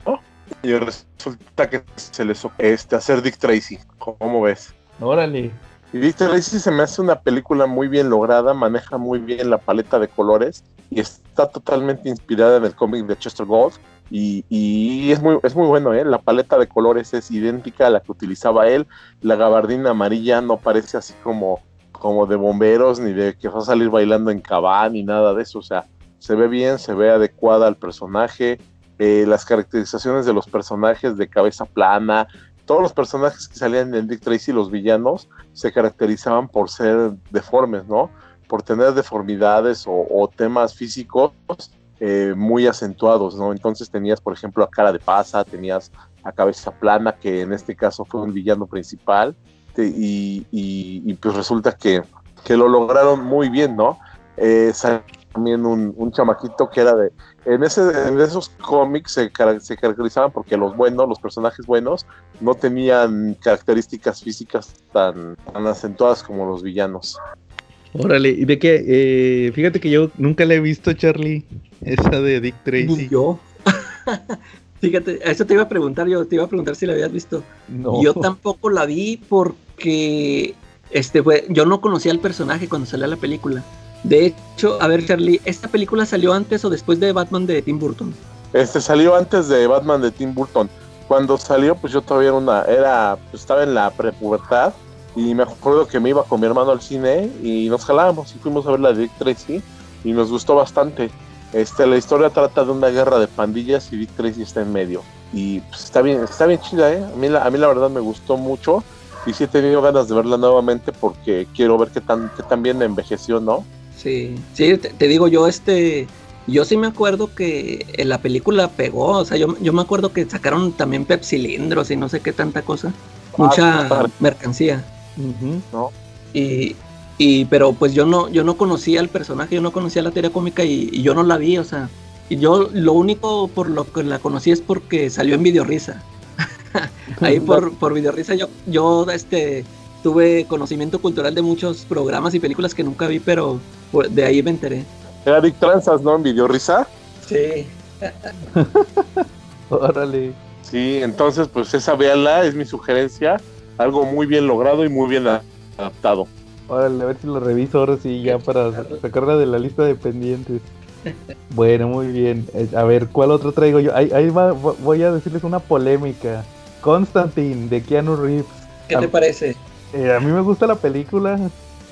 Y resulta que se les este, hacer Dick Tracy, ¿cómo ves? Órale. Y Dick Tracy se me hace una película muy bien lograda, maneja muy bien la paleta de colores y está totalmente inspirada en el cómic de Chester Gold. Y, y es, muy, es muy bueno, ¿eh? la paleta de colores es idéntica a la que utilizaba él. La gabardina amarilla no parece así como, como de bomberos, ni de que va a salir bailando en cabán, ni nada de eso. O sea, se ve bien, se ve adecuada al personaje. eh, las caracterizaciones de los personajes de cabeza plana, todos los personajes que salían en Dick Tracy, los villanos, se caracterizaban por ser deformes, ¿no? Por tener deformidades o, o temas físicos eh, muy acentuados, ¿no? Entonces tenías, por ejemplo, a cara de pasa, tenías a cabeza plana, que en este caso fue un villano principal, y, pues resulta que, que lo lograron muy bien, ¿no? Eh, también un, un chamaquito que era de... En, ese, esos cómics se, cara- se caracterizaban porque los buenos, los personajes buenos, no tenían características físicas tan acentuadas como los villanos. Órale. ¿Y de qué? Eh, fíjate que yo nunca la he visto, Charlie. Esa de Dick Ni Tracy. yo. Fíjate, a eso te iba a preguntar yo, te iba a preguntar si la habías visto. No. Yo tampoco la vi porque este fue, yo no conocía al personaje cuando salió la película. De hecho, a ver, Charlie, ¿esta película salió antes o después de Batman de Tim Burton? Este salió antes de Batman de Tim Burton. Cuando salió, pues yo todavía era una, era, pues, estaba en la prepubertad y me acuerdo que me iba con mi hermano al cine y nos jalábamos y fuimos a ver la de Dick Tracy y nos gustó bastante. Este, la historia trata de una guerra de pandillas y Dick Tracy está en medio. Y pues, está bien, está bien chida, ¿eh? A mí, la, a mí la verdad me gustó mucho y sí he tenido ganas de verla nuevamente porque quiero ver qué tan, qué tan bien envejeció, ¿no? Sí, sí, te, te digo, yo este, yo sí me acuerdo que en la película pegó, o sea, yo, yo me acuerdo que sacaron también pepsilindros y no sé qué tanta cosa, mucha claro. mercancía. Ujú. Y, y pero pues yo no, yo no conocía al personaje, yo no conocía la teoría cómica y, y yo no la vi, o sea, y yo lo único por lo que la conocí es porque salió en Videorisa. Ahí por, por Videorisa yo, yo este tuve conocimiento cultural de muchos programas y películas que nunca vi, pero por- de ahí me enteré. Era Dick Transas, ¿no? En Videorisa. Sí. Órale. Sí, entonces pues esa véanla, es mi sugerencia. Algo muy bien logrado y muy bien adaptado. Órale, a ver si lo reviso ahora sí, ya para sacarla de la lista de pendientes. Bueno, muy bien. Eh, A ver, ¿cuál otro traigo yo? Ahí, ahí va, vo- voy a decirles una polémica. Constantine, de Keanu Reeves. ¿Qué te Ah. parece? Eh, a mí me gusta la película.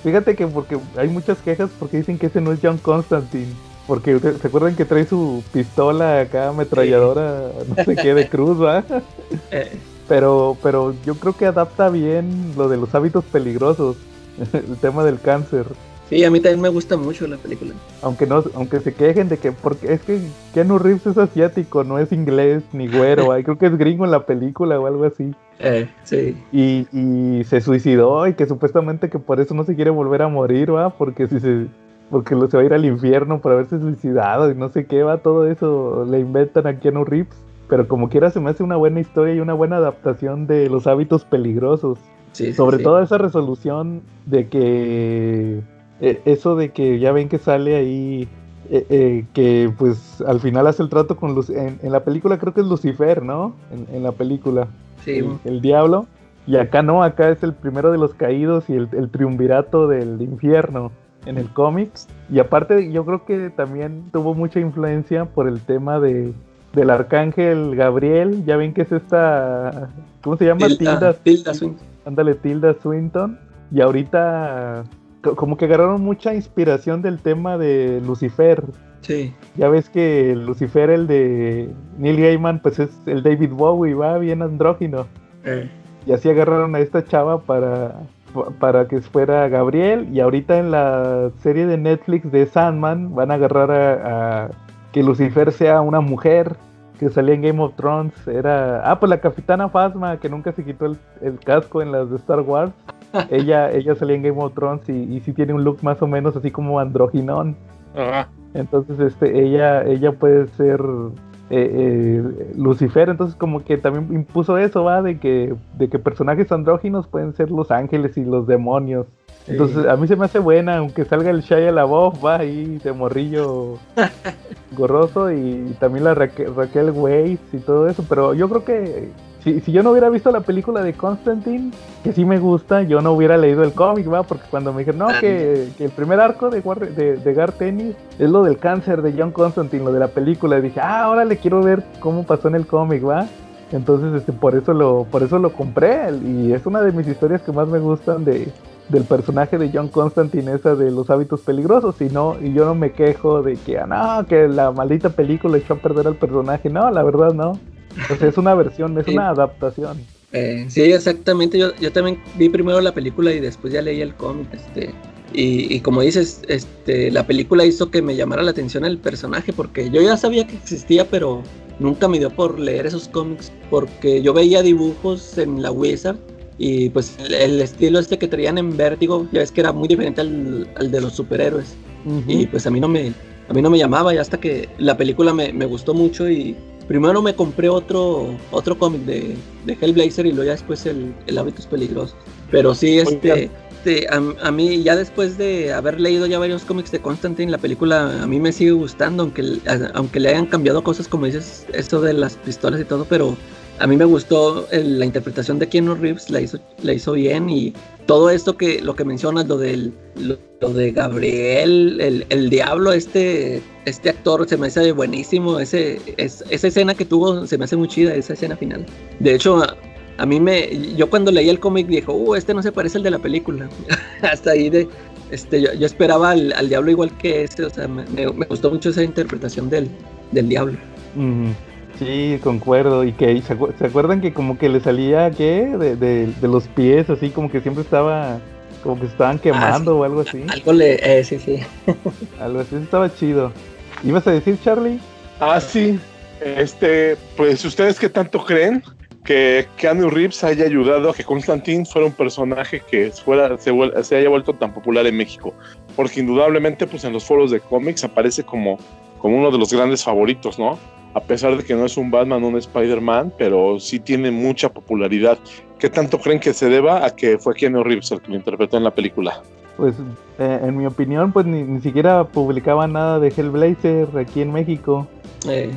Fíjate que porque hay muchas quejas porque dicen que ese no es John Constantine. Porque ¿se se acuerdan que trae su pistola acá, ametralladora, no sé qué, de cruz, ¿va? Eh, Pero, pero yo creo que adapta bien lo de los hábitos peligrosos, el tema del cáncer. Sí, a mí también me gusta mucho la película. Aunque no, aunque se quejen de que, porque es que Keanu Reeves es asiático, no es inglés ni güero, creo que es gringo en la película o algo así. Eh, sí. Y, y se suicidó y que supuestamente que por eso no se quiere volver a morir, va, porque si se, porque lo se va a ir al infierno por haberse suicidado y no sé qué, va, todo eso le inventan a Keanu Reeves. Pero como quiera se me hace una buena historia y una buena adaptación de los hábitos peligrosos. Sí, Sobre sí. todo esa resolución de que eh, eso de que ya ven que sale ahí eh, eh, que pues al final hace el trato con Luc en, en, la película creo que es Lucifer, ¿no? En, en la película. Sí. El, el, diablo. Y acá no, acá es el primero de los caídos y el, el triunvirato del infierno en el cómics. Y aparte yo creo que también tuvo mucha influencia por el tema de del arcángel Gabriel, ya ven que es esta, ¿cómo se llama? Tilda, Tilda, Tilda Swinton. Ándale, Tilda Swinton. Y ahorita como que agarraron mucha inspiración del tema de Lucifer. Sí. Ya ves que Lucifer, el de Neil Gaiman, pues es el David Bowie, va bien andrógino. Eh. Y así agarraron a esta chava para, para que fuera Gabriel. Y ahorita en la serie de Netflix de Sandman van a agarrar a, a que Lucifer sea una mujer que salía en Game of Thrones. Era. Ah, pues la capitana Phasma, que nunca se quitó el, el casco en las de Star Wars. ella, ella salía en Game of Thrones y, y sí tiene un look más o menos así como androginón. Ajá. Entonces, este, ella, ella puede ser eh, eh, Lucifer, entonces como que también impuso eso, va, de que, de que personajes andróginos pueden ser los ángeles y los demonios. Entonces, a mí se me hace buena, aunque salga el Shia LaBeouf, va ahí de morrillo gorroso y también la Raquel, Raquel Weisz y todo eso, pero yo creo que si, si, yo no hubiera visto la película de Constantine, que sí me gusta, yo no hubiera leído el cómic, va, porque cuando me dijeron, no, que, que el primer arco de, de, de Gar Tennis es lo del cáncer de John Constantine, lo de la película, y dije, ah, ahora le quiero ver cómo pasó en el cómic, va. Entonces, este, por eso lo, por eso lo compré, y es una de mis historias que más me gustan de, del personaje de John Constantine, esa de los hábitos peligrosos, y no, y yo no me quejo de que, ah, no, que la maldita película echó a perder al personaje, no, la verdad no. O sea, es una versión, es sí. una adaptación. Eh, sí, exactamente. Yo, yo también vi primero la película y después ya leí el cómic. Este, y, y, como dices, este, la película hizo que me llamara la atención el personaje porque yo ya sabía que existía, pero nunca me dio por leer esos cómics porque yo veía dibujos en la Wizard y pues el, el estilo este que traían en Vértigo, ya ves que era muy diferente al, al de los superhéroes. Uh -huh. Y pues a mí no me, a mí no me llamaba y hasta que la película me, me gustó mucho y primero me compré otro otro cómic de, de, Hellblazer y luego ya después el, el Hábitos Peligrosos. Pero sí, este, este a, a, mí ya después de haber leído ya varios cómics de Constantine, la película a mí me sigue gustando, aunque, aunque le hayan cambiado cosas como dices, esto de las pistolas y todo, pero a mí me gustó el, la interpretación de Keanu Reeves, la hizo, la hizo bien y todo esto que lo que mencionas, lo del lo, lo de Gabriel, el, el, diablo, este, este actor se me hace buenísimo, ese, es, esa escena que tuvo se me hace muy chida, esa escena final. De hecho, a, a mí me, yo cuando leí el cómic dije, uh, este no se parece al de la película. Hasta ahí de, este, yo, yo esperaba al, al, diablo igual que este, o sea, me, me, gustó mucho esa interpretación del, del diablo. Mm. Sí, concuerdo. Y que ¿se, acu ¿se, acuerdan que como que le salía qué? De, de, de, los pies, así como que siempre estaba. Como que estaban quemando ah, sí. o algo así. Algo le. Eh, sí, sí. algo así estaba chido. ¿Ibas a decir, Charlie? Ah, sí. Este, pues, ¿ustedes qué tanto creen que Keanu Reeves haya ayudado a que Constantine fuera un personaje que fuera, se, se haya vuelto tan popular en México? Porque indudablemente, pues, en los foros de cómics aparece como, como uno de los grandes favoritos, ¿no? A pesar de que no es un Batman, un Spider-Man, pero sí tiene mucha popularidad. ¿Qué tanto creen que se deba a que fue Keanu Reeves el que lo interpretó en la película? Pues eh, en mi opinión, pues ni, ni, siquiera publicaba nada de Hellblazer aquí en México. Eh.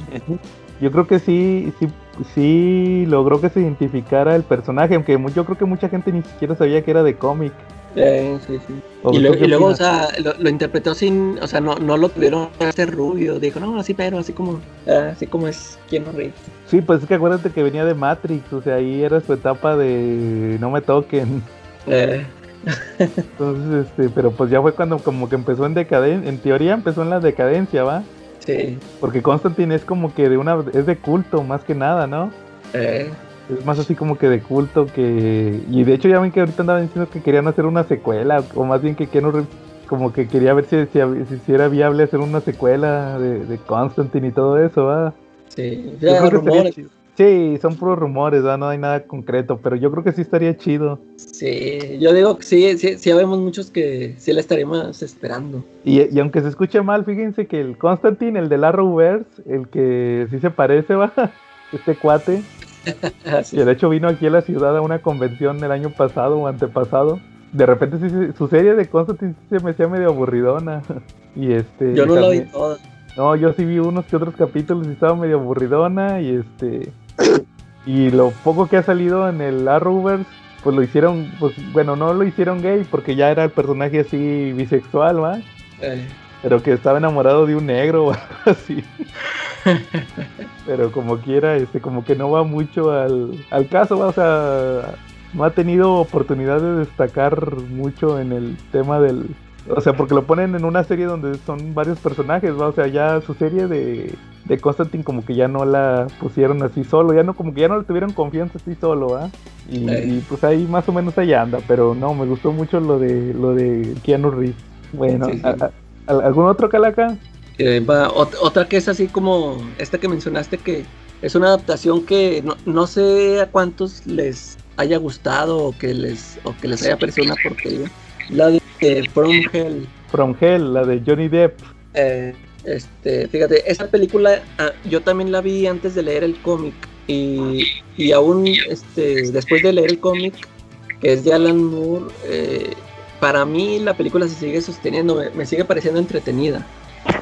Yo creo que sí, sí, sí logró que se identificara el personaje, aunque yo creo que mucha gente ni siquiera sabía que era de cómic. Eh, sí, sí. Y, lo, y, luego, o sea, lo, lo, interpretó sin, o sea, no, no lo tuvieron que hacer rubio, dijo, no, así pero, así como, uh, así como es Keanu Reeves. Sí, pues es que acuérdate que venía de Matrix, o sea, ahí era su etapa de no me toquen. Eh. Entonces, este, pero pues ya fue cuando como que empezó en decadencia, en teoría empezó en la decadencia, ¿va? Sí. Porque Constantine es como que de una, es de culto más que nada, ¿no? Eh. Es más así como que de culto que... Y de hecho ya ven que ahorita andaban diciendo que querían hacer una secuela, o más bien que Keanu Reeves como que quería ver si, si, si, era viable hacer una secuela de, de Constantine y todo eso, ¿va? Sí, ya rumores. Sí, son puros rumores, no hay nada concreto, pero yo creo que sí estaría chido. Sí, yo digo que sí, sí, sí vemos muchos que sí la estaríamos esperando. Y, y aunque se escuche mal, fíjense que el Constantine, el de la Arrowverse, el que sí se parece, va, este cuate, y de hecho vino aquí a la ciudad a una convención el año pasado o antepasado. De repente sí, su serie de Constantine se me hacía medio aburridona. y este. Yo no la vi toda. No, yo sí vi unos que otros capítulos y estaba medio aburridona. Y este. Y lo poco que ha salido en el Arrowverse, pues lo hicieron, pues bueno, no lo hicieron gay porque ya era el personaje así bisexual, ¿va? Eh. Pero que estaba enamorado de un negro o algo así. Pero como quiera, este, como que no va mucho al, al caso, ¿va? o sea, no ha tenido oportunidad de destacar mucho en el tema del, o sea, porque lo ponen en una serie donde son varios personajes, ¿va? O sea, ya su serie de, de Constantine como que ya no la pusieron así solo, ya no, como que ya no le tuvieron confianza así solo, ¿va? Y, pues ahí más o menos ahí anda, pero no, me gustó mucho lo de lo de Keanu Reeves. Bueno, ¿algún otro calaca? Eh, otra que es así como esta que mencionaste que es una adaptación que no, no sé a cuántos les haya gustado o que les o que les haya parecido una porquería la de From Hell. From Hell, la de Johnny Depp. Eh, este, fíjate, esa película ah, yo también la vi antes de leer el cómic y, y, aún este, después de leer el cómic, que es de Alan Moore, eh, para mí la película se sigue sosteniendo, me, sigue pareciendo entretenida.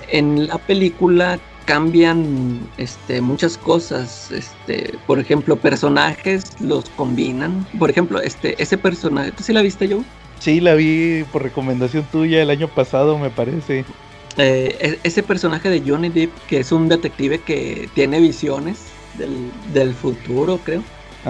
En la película cambian este, muchas cosas, este, por ejemplo, personajes los combinan. Por ejemplo, este, ese personaje, ¿tú sí la viste yo? Sí, la vi por recomendación tuya el año pasado, me parece. Eh, e-, ese personaje de Johnny Depp, que es un detective que tiene visiones del, futuro, creo.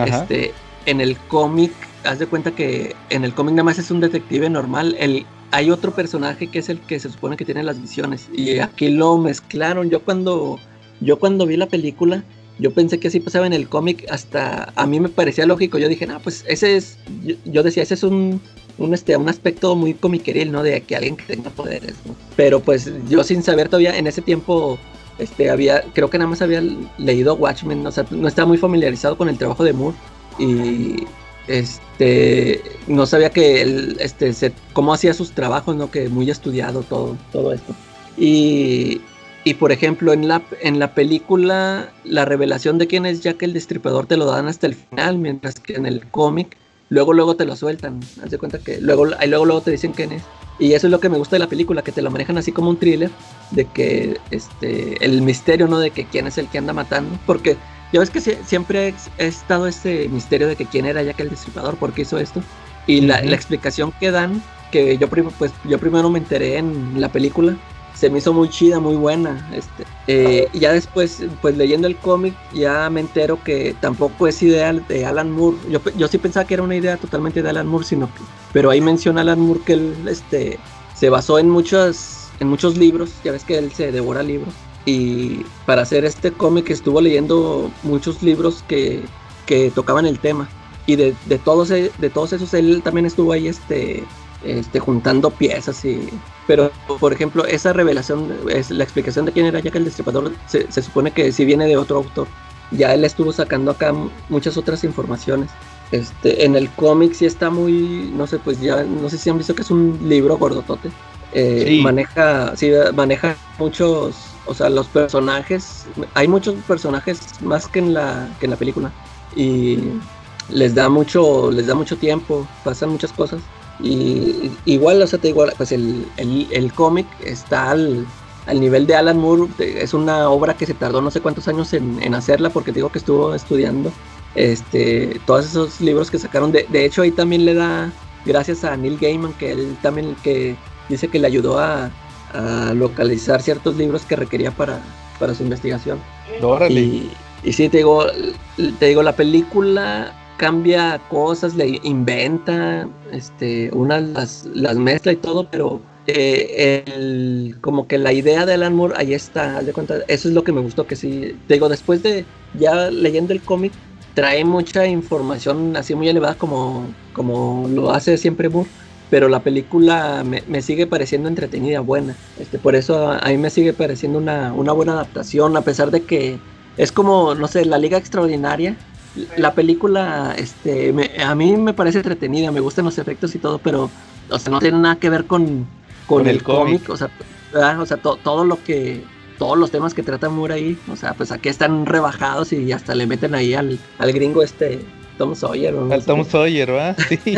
Este, en el cómic, haz de cuenta que en el cómic nada más es un detective normal. El, hay otro personaje que es el que se supone que tiene las visiones. Y aquí lo mezclaron. Yo cuando, yo cuando vi la película, yo pensé que así pasaba en el cómic. Hasta a mí me parecía lógico. Yo dije, no, pues ese es. yo decía, ese es un un, este, un aspecto muy comiqueril, ¿no? De que alguien que tenga poderes. Pero pues yo sin saber todavía, en ese tiempo, este, había, creo que nada más había leído Watchmen, o sea, no estaba muy familiarizado con el trabajo de Moore y este, no sabía que él, este, cómo hacía sus trabajos, ¿no? Que muy estudiado todo, todo esto. Y, y por ejemplo, en la, en la película, la revelación de quién es Jack el Destripador te lo dan hasta el final, mientras que en el cómic luego luego te lo sueltan. Haz de cuenta que luego, luego luego te dicen quién es. Y eso es lo que me gusta de la película, que te lo manejan así como un thriller, de que este el misterio, ¿no? De que quién es el que anda matando. Porque ya ves que siempre ha estado ese misterio de que quién era ya que el Destripador, por qué hizo esto. Y la, la, explicación que dan, que yo, pues, yo primero me enteré en la película, se me hizo muy chida, muy buena. Este, eh, y ya después, pues leyendo el cómic, ya me entero que tampoco es ideal de Alan Moore. Yo, yo sí pensaba que era una idea totalmente de Alan Moore, sino que, pero ahí menciona Alan Moore que él este, se basó en muchos, en muchos libros, ya ves que él se devora libros. Y para hacer este cómic estuvo leyendo muchos libros que, que tocaban el tema. Y de, de, todos, de todos esos él también estuvo ahí este, este, juntando piezas y... Pero, por ejemplo, esa revelación, es la explicación de quién era Jack el Destripador, se, supone que si viene de otro autor. Ya él estuvo sacando acá muchas otras informaciones. Este, en el cómic sí está muy, no sé, pues ya, no sé si han visto que es un libro gordotote. Eh, maneja, sí, maneja muchos, o sea, los personajes, hay muchos personajes más que en la, que en la película. Y les da mucho, les da mucho tiempo, pasan muchas cosas. Y igual, o sea, te digo, pues el, el, cómic está al, al, nivel de Alan Moore. Es una obra que se tardó no sé cuántos años en, en hacerla, porque digo que estuvo estudiando este, todos esos libros que sacaron. De, de, hecho, ahí también le da gracias a Neil Gaiman, que él también que dice que le ayudó a, a localizar ciertos libros que requería para, para su investigación. Y, y sí, te digo, te digo, la película cambia cosas, le inventa, este, unas las, las mezcla y todo, pero eh, el, como que la idea de Alan Moore ahí está, de cuenta, eso es lo que me gustó, que sí, digo, después de ya leyendo el cómic, trae mucha información así muy elevada como, como lo hace siempre Moore, pero la película me, me sigue pareciendo entretenida, buena. Este, por eso a, a mí me sigue pareciendo una, una buena adaptación, a pesar de que es como, no sé, la Liga Extraordinaria. La película, este, me- a mí me parece entretenida, me gustan los efectos y todo, pero, o sea, no tiene nada que ver con, con, Con el el cómic, o sea, ¿verdad? o sea, to- todo lo que, todos los temas que trata Moore ahí, o sea, pues aquí están rebajados y hasta le meten ahí al, al gringo este Tom Sawyer. no Al Tom. Sawyer, ¿va? Sí.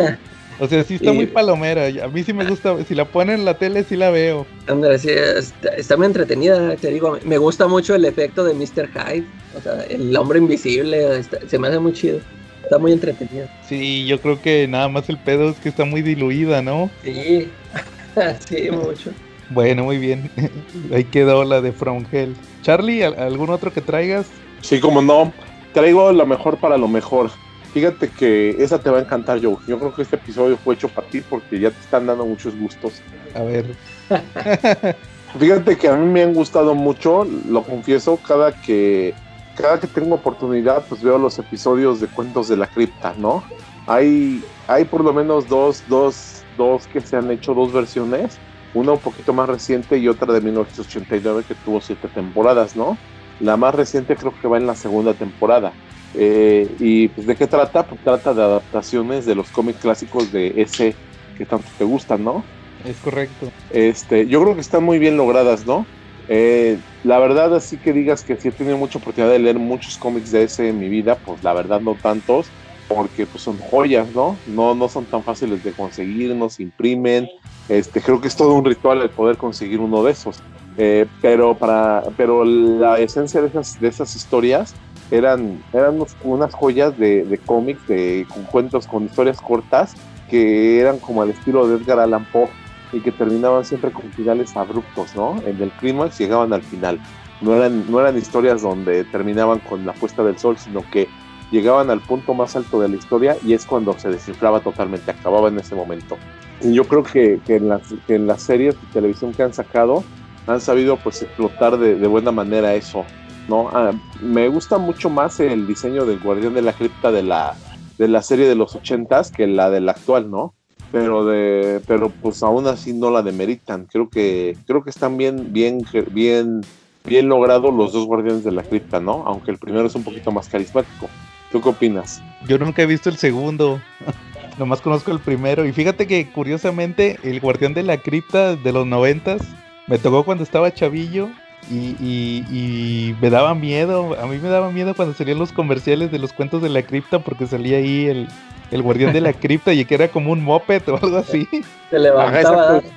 O sea, sí está Y- muy palomera. A mí sí me gusta. Si la ponen en la tele, sí la veo. Ándale, sí, está, está muy entretenida, te digo, me gusta mucho el efecto de Mr. Hyde, o sea, el hombre invisible, está- se me hace muy chido, está muy entretenida. Sí, yo creo que nada más el pedo es que está muy diluida, ¿no? Sí, sí, mucho. Bueno, muy bien. Ahí quedó la de From Hell. Charlie, ¿al- ¿algún otro que traigas? Sí, como no. Traigo lo mejor para lo mejor. Fíjate que esa te va a encantar, Joe. Yo creo que este episodio fue hecho para ti porque ya te están dando muchos gustos. A ver. Fíjate que a mí me han gustado mucho, lo confieso, cada que cada que tengo oportunidad, pues veo los episodios de Cuentos de la Cripta, ¿no? Hay, hay por lo menos dos, dos, dos que se han hecho dos versiones, una un poquito más reciente y otra de 1989 que tuvo siete temporadas, ¿no? La más reciente creo que va en la segunda temporada. Eh, y pues de qué trata? Pues trata de adaptaciones de los cómics clásicos de ese que tanto te gustan, ¿no? Es correcto. Este, yo creo que están muy bien logradas, ¿no? Eh, la verdad, así que digas que sí he tenido mucha oportunidad de leer muchos cómics de ese en mi vida, pues la verdad no tantos, porque pues son joyas, ¿no? No, no son tan fáciles de conseguir, no se imprimen. Este, creo que es todo un ritual el poder conseguir uno de esos. Eh, pero para, pero la esencia de esas, de esas historias eran, eran unos- unas joyas de, de cómics, de cuentos, con historias cortas, que eran como al estilo de Edgar Allan Poe y que terminaban siempre con finales abruptos, ¿no? En el clímax llegaban al final. No eran, no eran historias donde terminaban con la puesta del sol, sino que llegaban al punto más alto de la historia y es cuando se desinflaba totalmente, acababa en ese momento. Y yo creo que, que en, las, que en las series de televisión que han sacado han sabido pues explotar de, de buena manera eso, ¿no? Ah, me gusta mucho más el diseño del Guardián de la Cripta de la, de la serie de los ochentas que la del actual, ¿no? pero de pero pues aún así no la demeritan creo que creo que están bien bien bien bien logrados los dos guardianes de la cripta no aunque el primero es un poquito más carismático tú qué opinas Yo nunca he visto el segundo. Nomás conozco el primero. Y fíjate que curiosamente el guardián de la cripta de los noventas me tocó cuando estaba chavillo. Y, y- y me daba miedo. A mí me daba miedo cuando salían los comerciales de los cuentos de la cripta. Porque salía ahí el, el guardián de la cripta y que era como un moped o algo así. Se levantaba.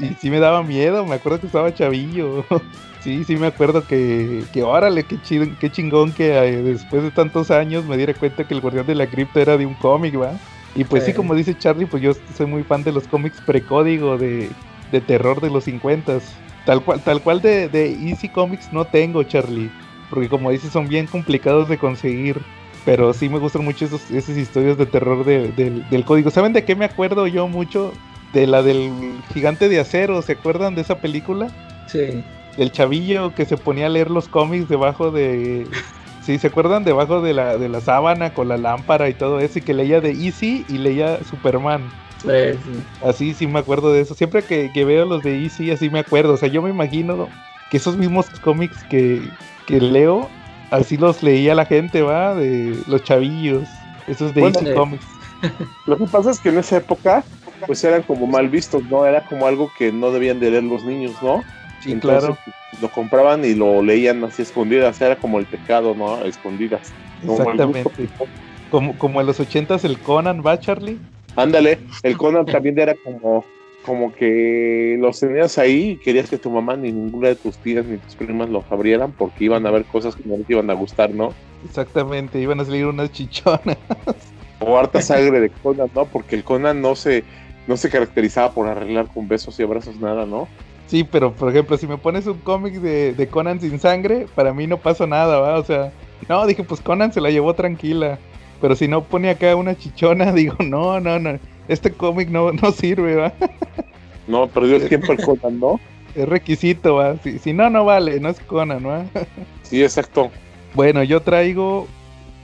Y sí me daba miedo. Me acuerdo que estaba chavillo. Sí, sí me acuerdo que, que órale, qué, chido, qué chingón que eh, después de tantos años me diera cuenta que el guardián de la cripta era de un cómic, ¿va? Y pues sí, Sí. como dice Charlie, pues yo soy muy fan de los cómics precódigo de, de terror de los 50 Tal cual, tal cual de, de Easy Comics no tengo, Charlie. Porque como dices, son bien complicados de conseguir. Pero sí me gustan mucho esos, esas historias de terror de- del, del código. ¿Saben de qué me acuerdo yo mucho? De la del gigante de acero. ¿Se acuerdan de esa película? sí. Del chavillo que se ponía a leer los cómics debajo de... Sí, ¿se acuerdan? Debajo de la, de la sábana con la lámpara y todo eso. Y que leía de Easy y leía Superman. Eh, sí. Así sí me acuerdo de eso. Siempre que, que veo los de Easy, así me acuerdo. O sea, yo me imagino que esos mismos cómics que, que leo, así los leía la gente, ¿va? De los chavillos. Esos de Bueno, Easy eh, Comics. lo que pasa es que en esa época pues eran como mal vistos no era como algo que no debían de leer los niños no Sí, Entonces, claro. lo compraban y lo leían así escondidas era como el pecado no escondidas Exactamente. Como, como en los ochentas el Conan, ¿va, Charlie? Ándale, el Conan también era como, como que los tenías ahí y querías que tu mamá ni ninguna de tus tías ni tus primas los abrieran porque iban a ver cosas que no les iban a gustar, ¿no? Exactamente, iban a salir unas chichonas. O harta sangre de Conan, ¿no? Porque el Conan no se, no se caracterizaba por arreglar con besos y abrazos nada, ¿no? Sí, pero por ejemplo, si me pones un cómic de, de Conan sin sangre, para mí no pasa nada, ¿va? O sea, no, dije, pues Conan se la llevó tranquila. Pero si no pone acá una chichona, digo, no, no, no, este cómic no, no sirve, ¿va? No, perdió el tiempo el Conan, ¿no? Es requisito, ¿va? Si, si no, no vale, no es Conan, ¿va? Sí, exacto. Bueno, yo traigo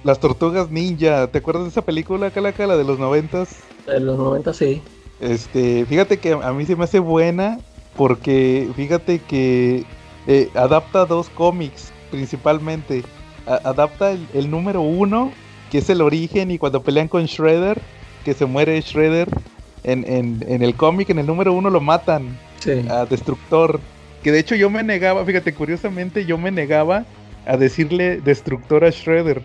Las Tortugas Ninja. ¿Te acuerdas de esa película, Calaca, la de los noventas? En los 90 sí. Este, fíjate que a mí se me hace buena porque fíjate que eh, adapta dos cómics principalmente. adapta el, número uno, que es el origen, y cuando pelean con Shredder, que se muere Shredder, en, en, el cómic, en el número uno lo matan a Destructor. Que de hecho yo me negaba, fíjate, curiosamente yo me negaba a decirle Destructor a Shredder.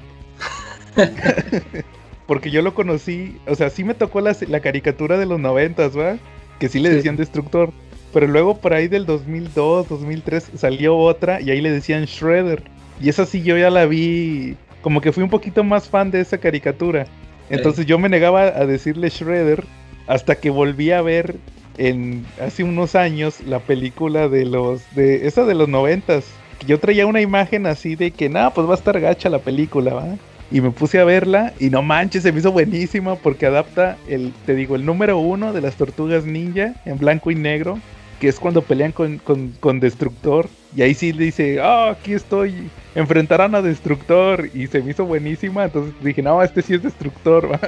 Porque yo lo conocí, o sea, sí me tocó la, caricatura de los noventas, ¿va? Que sí le decían Destructor. Pero luego por ahí del 2002, 2003 salió otra y ahí le decían Shredder. Y esa sí yo ya la vi, como que fui un poquito más fan de esa caricatura. Entonces yo me negaba a decirle Shredder hasta que volví a ver en hace unos años la película de los de esa de los noventas. Yo traía una imagen así de que nada, pues va a estar gacha la película, ¿va? Y me puse a verla y no manches, se me hizo buenísima porque adapta el, te digo, el número uno de las tortugas ninja en blanco y negro, que es cuando pelean con, con, Destructor. Y ahí sí le dice, ah, aquí estoy, enfrentarán a Destructor. Y se me hizo buenísima, entonces dije, no, este sí es Destructor, ¿va?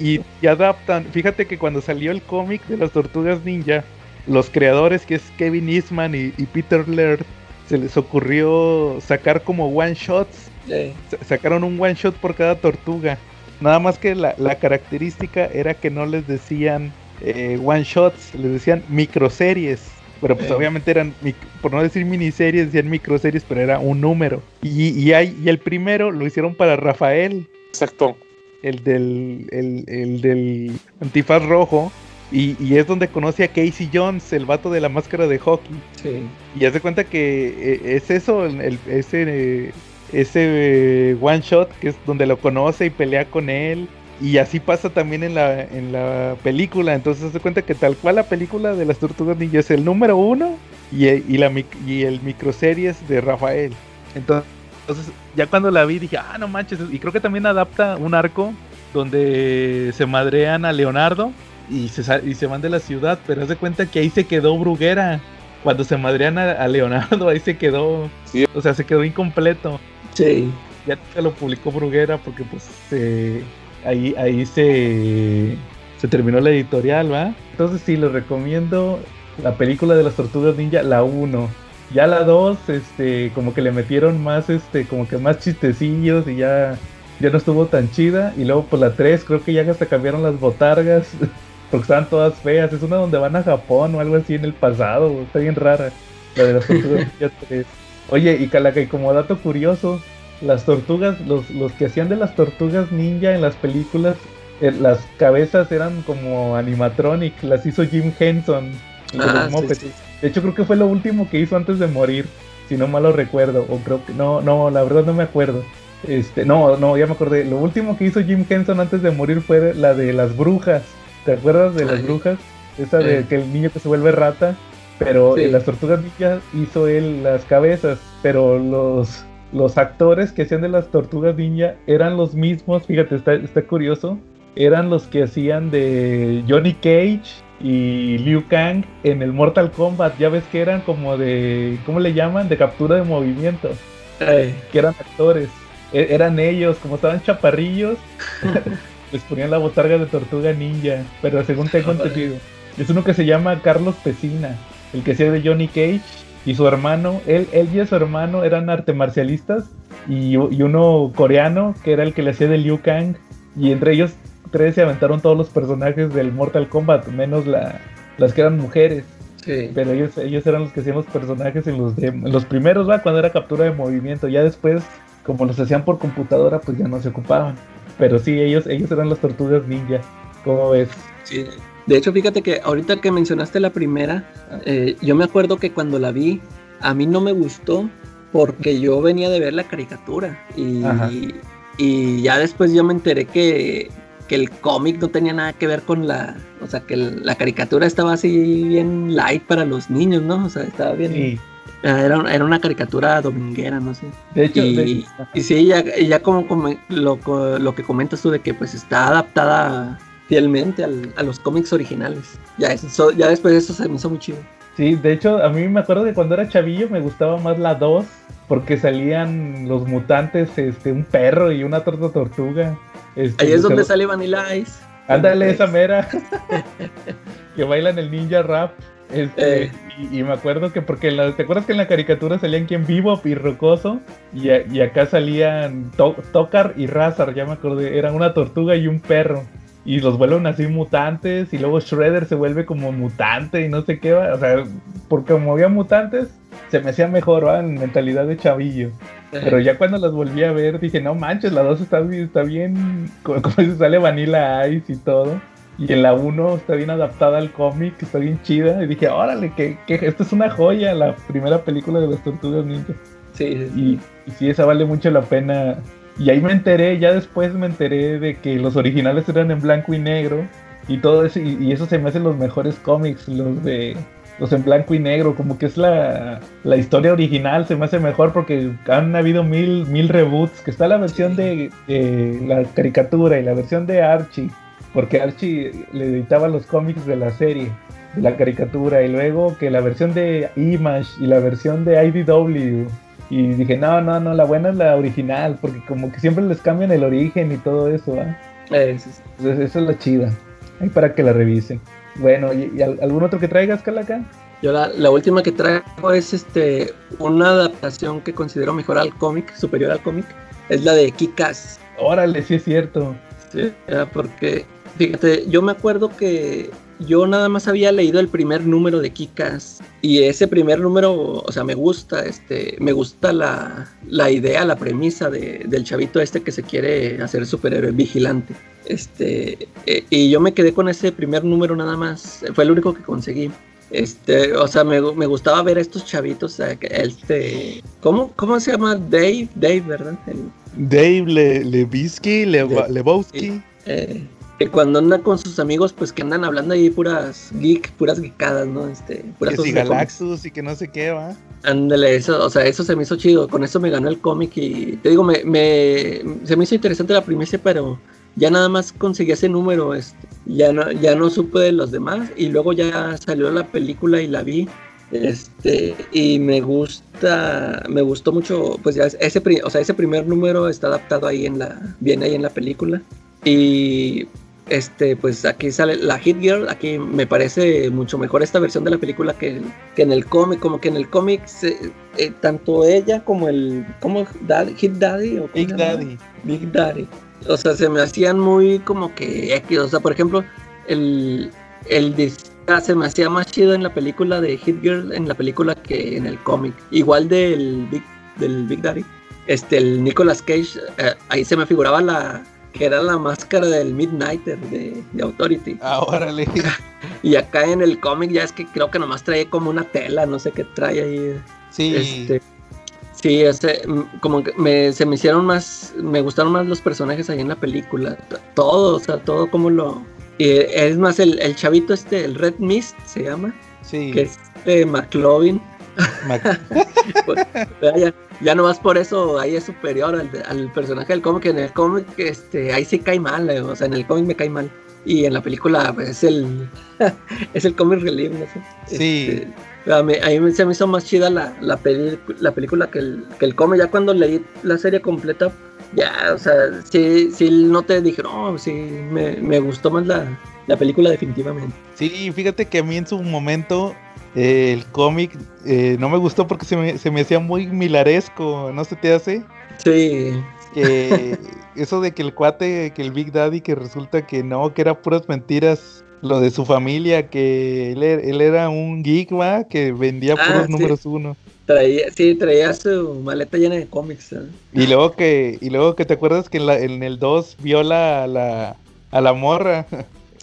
y, adaptan, fíjate que cuando salió el cómic de las tortugas ninja, los creadores que es Kevin Eastman y, y Peter Laird, se les ocurrió sacar como one shots Sacaron un one shot por cada tortuga. Nada más que la, característica era que no les decían eh, one shots, les decían microseries. Pero pues obviamente eran, por no decir miniseries, decían microseries, pero era un número. Y, y, hay, y el primero lo hicieron para Rafael. Exacto. El del, el, del antifaz rojo. Y, es donde conoce a Casey Jones, el vato de la máscara de hockey. Sí. Y hace cuenta que eh, es eso, el, ese ese eh, one shot que es donde lo conoce y pelea con él. Y así pasa también en la, en la película. Entonces se cuenta que tal cual la película de las tortugas ninja es el número uno y, y, la, y el microseries de Rafael. Entonces, ya cuando la vi dije, ah, no manches. Y creo que también adapta un arco donde se madrean a Leonardo y se, y se van de la ciudad. Pero se cuenta que ahí se quedó Bruguera. Cuando se madrean a, Leonardo, ahí se quedó. O sea, se quedó incompleto. Sí. Ya se lo publicó Bruguera porque pues ahí, ahí se, se terminó la editorial, ¿va? Entonces sí, les recomiendo la película de las tortugas ninja, la 1. Ya la 2, este, como que le metieron más, este, como que más chistecillos y ya, ya no estuvo tan chida. Y luego por la 3 creo que ya hasta cambiaron las botargas porque estaban todas feas. Es una donde van a Japón o algo así en el pasado, está bien rara. La de las tortugas ninja 3. Oye, y Calaca, y como dato curioso, las tortugas, los, los que hacían de las tortugas ninja en las películas, eh, las cabezas eran como animatronic, las hizo Jim Henson. Ah, de hecho, creo que fue lo último que hizo antes de morir, si no mal lo recuerdo, o creo que no, no, la verdad no me acuerdo. Este, no, no, ya me acordé. Lo último que hizo Jim Henson antes de morir fue la de las brujas. ¿Te acuerdas de las brujas? Esa de que el niño que se vuelve rata. Pero en las tortugas ninja hizo él las cabezas, pero los, los actores que hacían de las tortugas ninja eran los mismos, fíjate, está, está curioso, eran los que hacían de Johnny Cage y Liu Kang en el Mortal Kombat, ya ves que eran como de, ¿cómo le llaman? De captura de movimiento, que eran actores, e, eran ellos, como estaban chaparrillos, les ponían la botarga de tortuga ninja, pero según tengo entendido, es uno que se llama Carlos Pesina el que hacía de Johnny Cage, y su hermano, él, él y su hermano eran arte marcialistas, y, uno coreano, que era el que le hacía de Liu Kang, y entre ellos tres se aventaron todos los personajes del Mortal Kombat, menos la, las que eran mujeres. Pero ellos, ellos eran los que hacían los personajes en los, de, los primeros, ¿va? Cuando era captura de movimiento. Ya después, como los hacían por computadora, pues ya no se ocupaban. Pero sí, ellos, ellos eran las tortugas ninja. ¿Cómo ves? Sí, de hecho, fíjate que ahorita que mencionaste la primera, eh, yo me acuerdo que cuando la vi, a mí no me gustó porque yo venía de ver la caricatura y, y, ya después yo me enteré que, que el cómic no tenía nada que ver con la, o sea, que la caricatura estaba así bien light para los niños, ¿no? O sea, estaba bien... Era, era, una caricatura dominguera, no sé. De hecho, y, y sí, ya, ya como, como lo, lo, que comentas tú de que pues está adaptada fielmente a los cómics originales. Ya, eso, ya después de eso se me hizo muy chido. Sí, de hecho, a mí me acuerdo de cuando era chavillo me gustaba más la 2 porque salían los mutantes, este, un perro y una torta tortuga. Este, Ahí es donde sale Vanilla Ice. Ándale, esa mera. que bailan el ninja rap. Este, Eh. y, y me acuerdo que porque la- te acuerdas que en la caricatura salían quien vivo y rocoso y, a- y acá salían To- Tokar y Razar, ya me acordé, eran una tortuga y un perro y los vuelven así mutantes y luego Shredder se vuelve como mutante y no sé qué va, o sea, porque como había mutantes se me hacía mejor, ¿va? en mentalidad de chavillo. Pero ya cuando las volví a ver dije, no manches, la 2 está, bien- está bien, como, como se sale Vanilla Ice y todo. Y en la 1 está bien adaptada al cómic, está bien chida. Y dije, órale, que, que esto es una joya, la primera película de las tortugas ninja. Sí, sí, sí. Y, y sí, esa vale mucho la pena. Y ahí me enteré, ya después me enteré de que los originales eran en blanco y negro. Y todo eso, y, y eso se me hacen los mejores cómics, los de los en blanco y negro, como que es la, la historia original, se me hace mejor porque han habido mil, mil reboots, que está la versión de, de la caricatura y la versión de Archie, porque Archie le editaba los cómics de la serie, de la caricatura, y luego que la versión de Image y la versión de IDW. Y dije, no, no, no, la buena es la original, porque como que siempre les cambian el origen y todo eso, ¿ah? Eh. Entonces, esa es la chida. Ahí para que la revisen. Bueno, ¿y, y al- algún otro que traigas, Calaca? Yo la, la última que traigo es este una adaptación que considero mejor al cómic, superior al cómic, es la de Kikas. Órale, sí es cierto. Sí, porque fíjate, yo me acuerdo que yo nada más había leído el primer número de Kikas y ese primer número, o sea, me gusta, este, me gusta la, la idea, la premisa de- del chavito este que se quiere hacer superhéroe vigilante. Este, eh, y yo me quedé con ese primer número nada más, fue el único que conseguí. Este, o sea, me, me gustaba ver a estos chavitos, este, ¿cómo, ¿cómo se llama? Dave, Dave, ¿verdad? El- Dave Le Lewa- Lebowski. eh, que cuando andan con sus amigos, pues que andan hablando ahí puras geek, puras geekadas, ¿no? Este, puras Que si. Galaxus y que no sé qué va. Ándale, eso, o sea, eso se me hizo chido, con eso me ganó el cómic y te digo, me, me- se me hizo interesante la primicia, pero ya nada más conseguí ese número, este, ya no, ya no supe de los demás y luego ya salió la película y la vi, este, y me gusta, me gustó mucho, pues ya ese, o sea, ese primer número está adaptado ahí en la, viene ahí en la película y este, pues aquí sale la Hit Girl, aquí me parece mucho mejor esta versión de la película que, que en el cómic, como que en el cómic eh, tanto ella como el, como Dad- Hit Daddy o Big? Daddy. Big Daddy. O sea, se me hacían muy como que X. O sea, por ejemplo, el, el se me hacía más chido en la película de Hit Girl en la película que en el cómic. Igual del Big, del Big Daddy. Este, el Nicolas Cage, eh, ahí se me figuraba la que era la máscara del Midnighter de, de Authority. Ah, órale. Y acá en el cómic ya es que creo que nomás trae como una tela, no sé qué trae ahí. Sí. Este, sí, ese, como que me, se me hicieron más, me gustaron más los personajes ahí en la película, todo, o sea, todo como lo... y es más, el, el chavito este, el Red Mist se llama, sí. que es de McLovin, Mac- pues, ya, ya nomás por eso ahí es superior al, al personaje del cómic, en el cómic este, ahí sí cae mal, eh, o sea, en el cómic me cae mal. Y en la película pues, es el es el comic relief, no sé. Sí. Este, a mí, a mí se me hizo más chida la, la, peli- la película que el, que el cómic. Ya cuando leí la serie completa, ya, o sea, sí, sí no te dije, no, sí, me, me gustó más la, la película definitivamente. Sí, fíjate que a mí en su momento eh, el cómic eh, no me gustó porque se me, se me hacía muy milaresco, ¿no se te hace? Sí, Que eso de que el cuate, que el Big Daddy, que resulta que no, que era puras mentiras, lo de su familia, que él, er- él era un geek, ¿va? Que vendía Ah, puros sí. números uno. traía, sí, traía su maleta llena de cómics. ¿eh? Y luego que, y luego que te acuerdas que en, la- en el 2 viola a la, a la morra.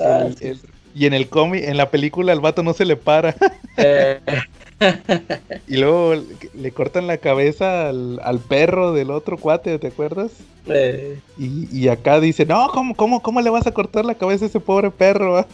El- sí. el- y en el cómic, en la película, el vato no se le para. Eh, Y luego le- cortan la cabeza al, al perro del otro cuate, ¿te acuerdas? eh, Y, y acá dice, no, ¿cómo, cómo, ¿cómo le vas a cortar la cabeza a ese pobre perro?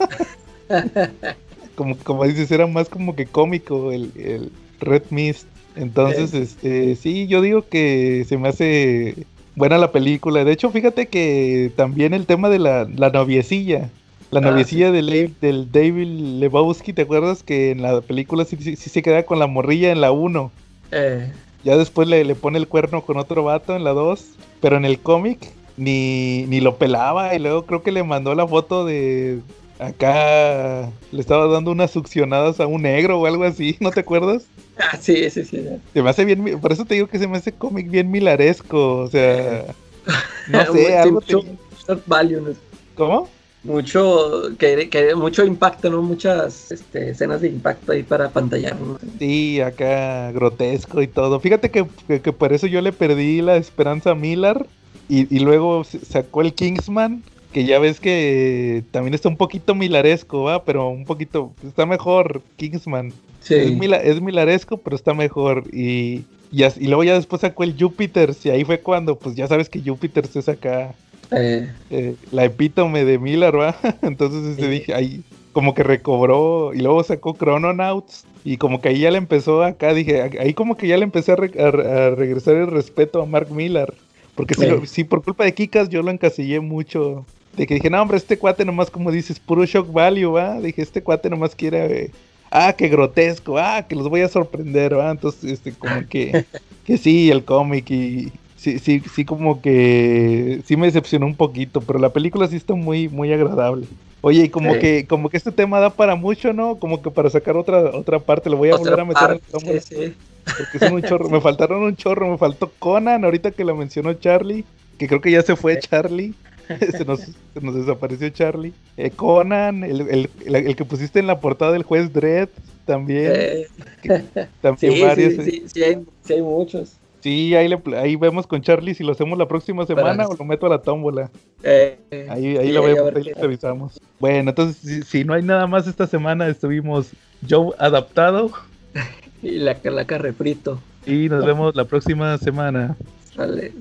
como, como dices, era más como que cómico el, el Red Mist. Entonces, este, sí, yo digo que se me hace buena la película. De hecho, fíjate que también el tema de la, la noviecilla. La Ah, noviecilla del, del David Lebowski, ¿te acuerdas que en la película sí, sí- sí se queda con la morrilla en la 1? eh, Ya después le, le pone el cuerno con otro vato en la 2. Pero en el cómic ni, ni lo pelaba y luego creo que le mandó la foto de acá le estaba dando unas succionadas a un negro o algo así, ¿no te acuerdas? Ah, sí, sí, sí. Se me hace bien, por eso te digo que se me hace cómic bien milaresco, o sea, no sé, algo. ¿Cómo? Mucho que, que mucho impacto, ¿no? Muchas este, escenas de impacto ahí para pantallar, ¿no? Sí, acá grotesco y todo. Fíjate que, que- que por eso yo le perdí la esperanza a Miller y, y luego sacó el Kingsman, que ya ves que también está un poquito milaresco, ¿va? Pero un poquito, está mejor Kingsman. Sí. Es, mila- es milaresco, pero está mejor. Y, y, luego ya después sacó el Júpiter, y ahí fue cuando, pues ya sabes que Júpiter se saca Eh, eh, la epítome de Miller, ¿va? Entonces este, dije, ahí como que recobró y luego sacó Chrononauts y como que ahí ya le empezó acá, dije, ahí como que ya le empecé a, re- a re- a regresar el respeto a Mark Miller, porque lo- sí, por culpa de Kikas yo lo encasillé mucho, de que dije, no hombre, este cuate nomás como dices, puro shock value, ¿va? Dije, este cuate nomás quiere... eh, Ah, qué grotesco, ah, que los voy a sorprender, ¿va? Entonces, este, como que, que sí, el cómic y, sí, sí, sí como que sí me decepcionó un poquito, pero la película sí está muy, muy agradable. Oye, y como Sí. que, como que este tema da para mucho, ¿no? Como que para sacar otra, otra parte, lo voy a otra volver a meter en parte, la tómbola, sí, porque son un chorro, me faltaron un chorro, me faltó Conan, ahorita que lo mencionó Charlie, que creo que ya se fue Charlie. se, nos, se nos desapareció Charlie. Eh, Conan, el, el, el- el que pusiste en la portada del juez Dredd, también. Eh, también sí, varios. sí, eh. sí, sí hay, sí hay muchos. Sí, ahí, le, ahí vemos con Charlie si lo hacemos la próxima semana o lo meto a la tómbola. Eh, Ahí, ahí lo vemos, ahí lo revisamos. Bueno, entonces, si, si no hay nada más esta semana, estuvimos Joe adaptado Y la calaca refrito. y nos vemos la próxima semana. Sale.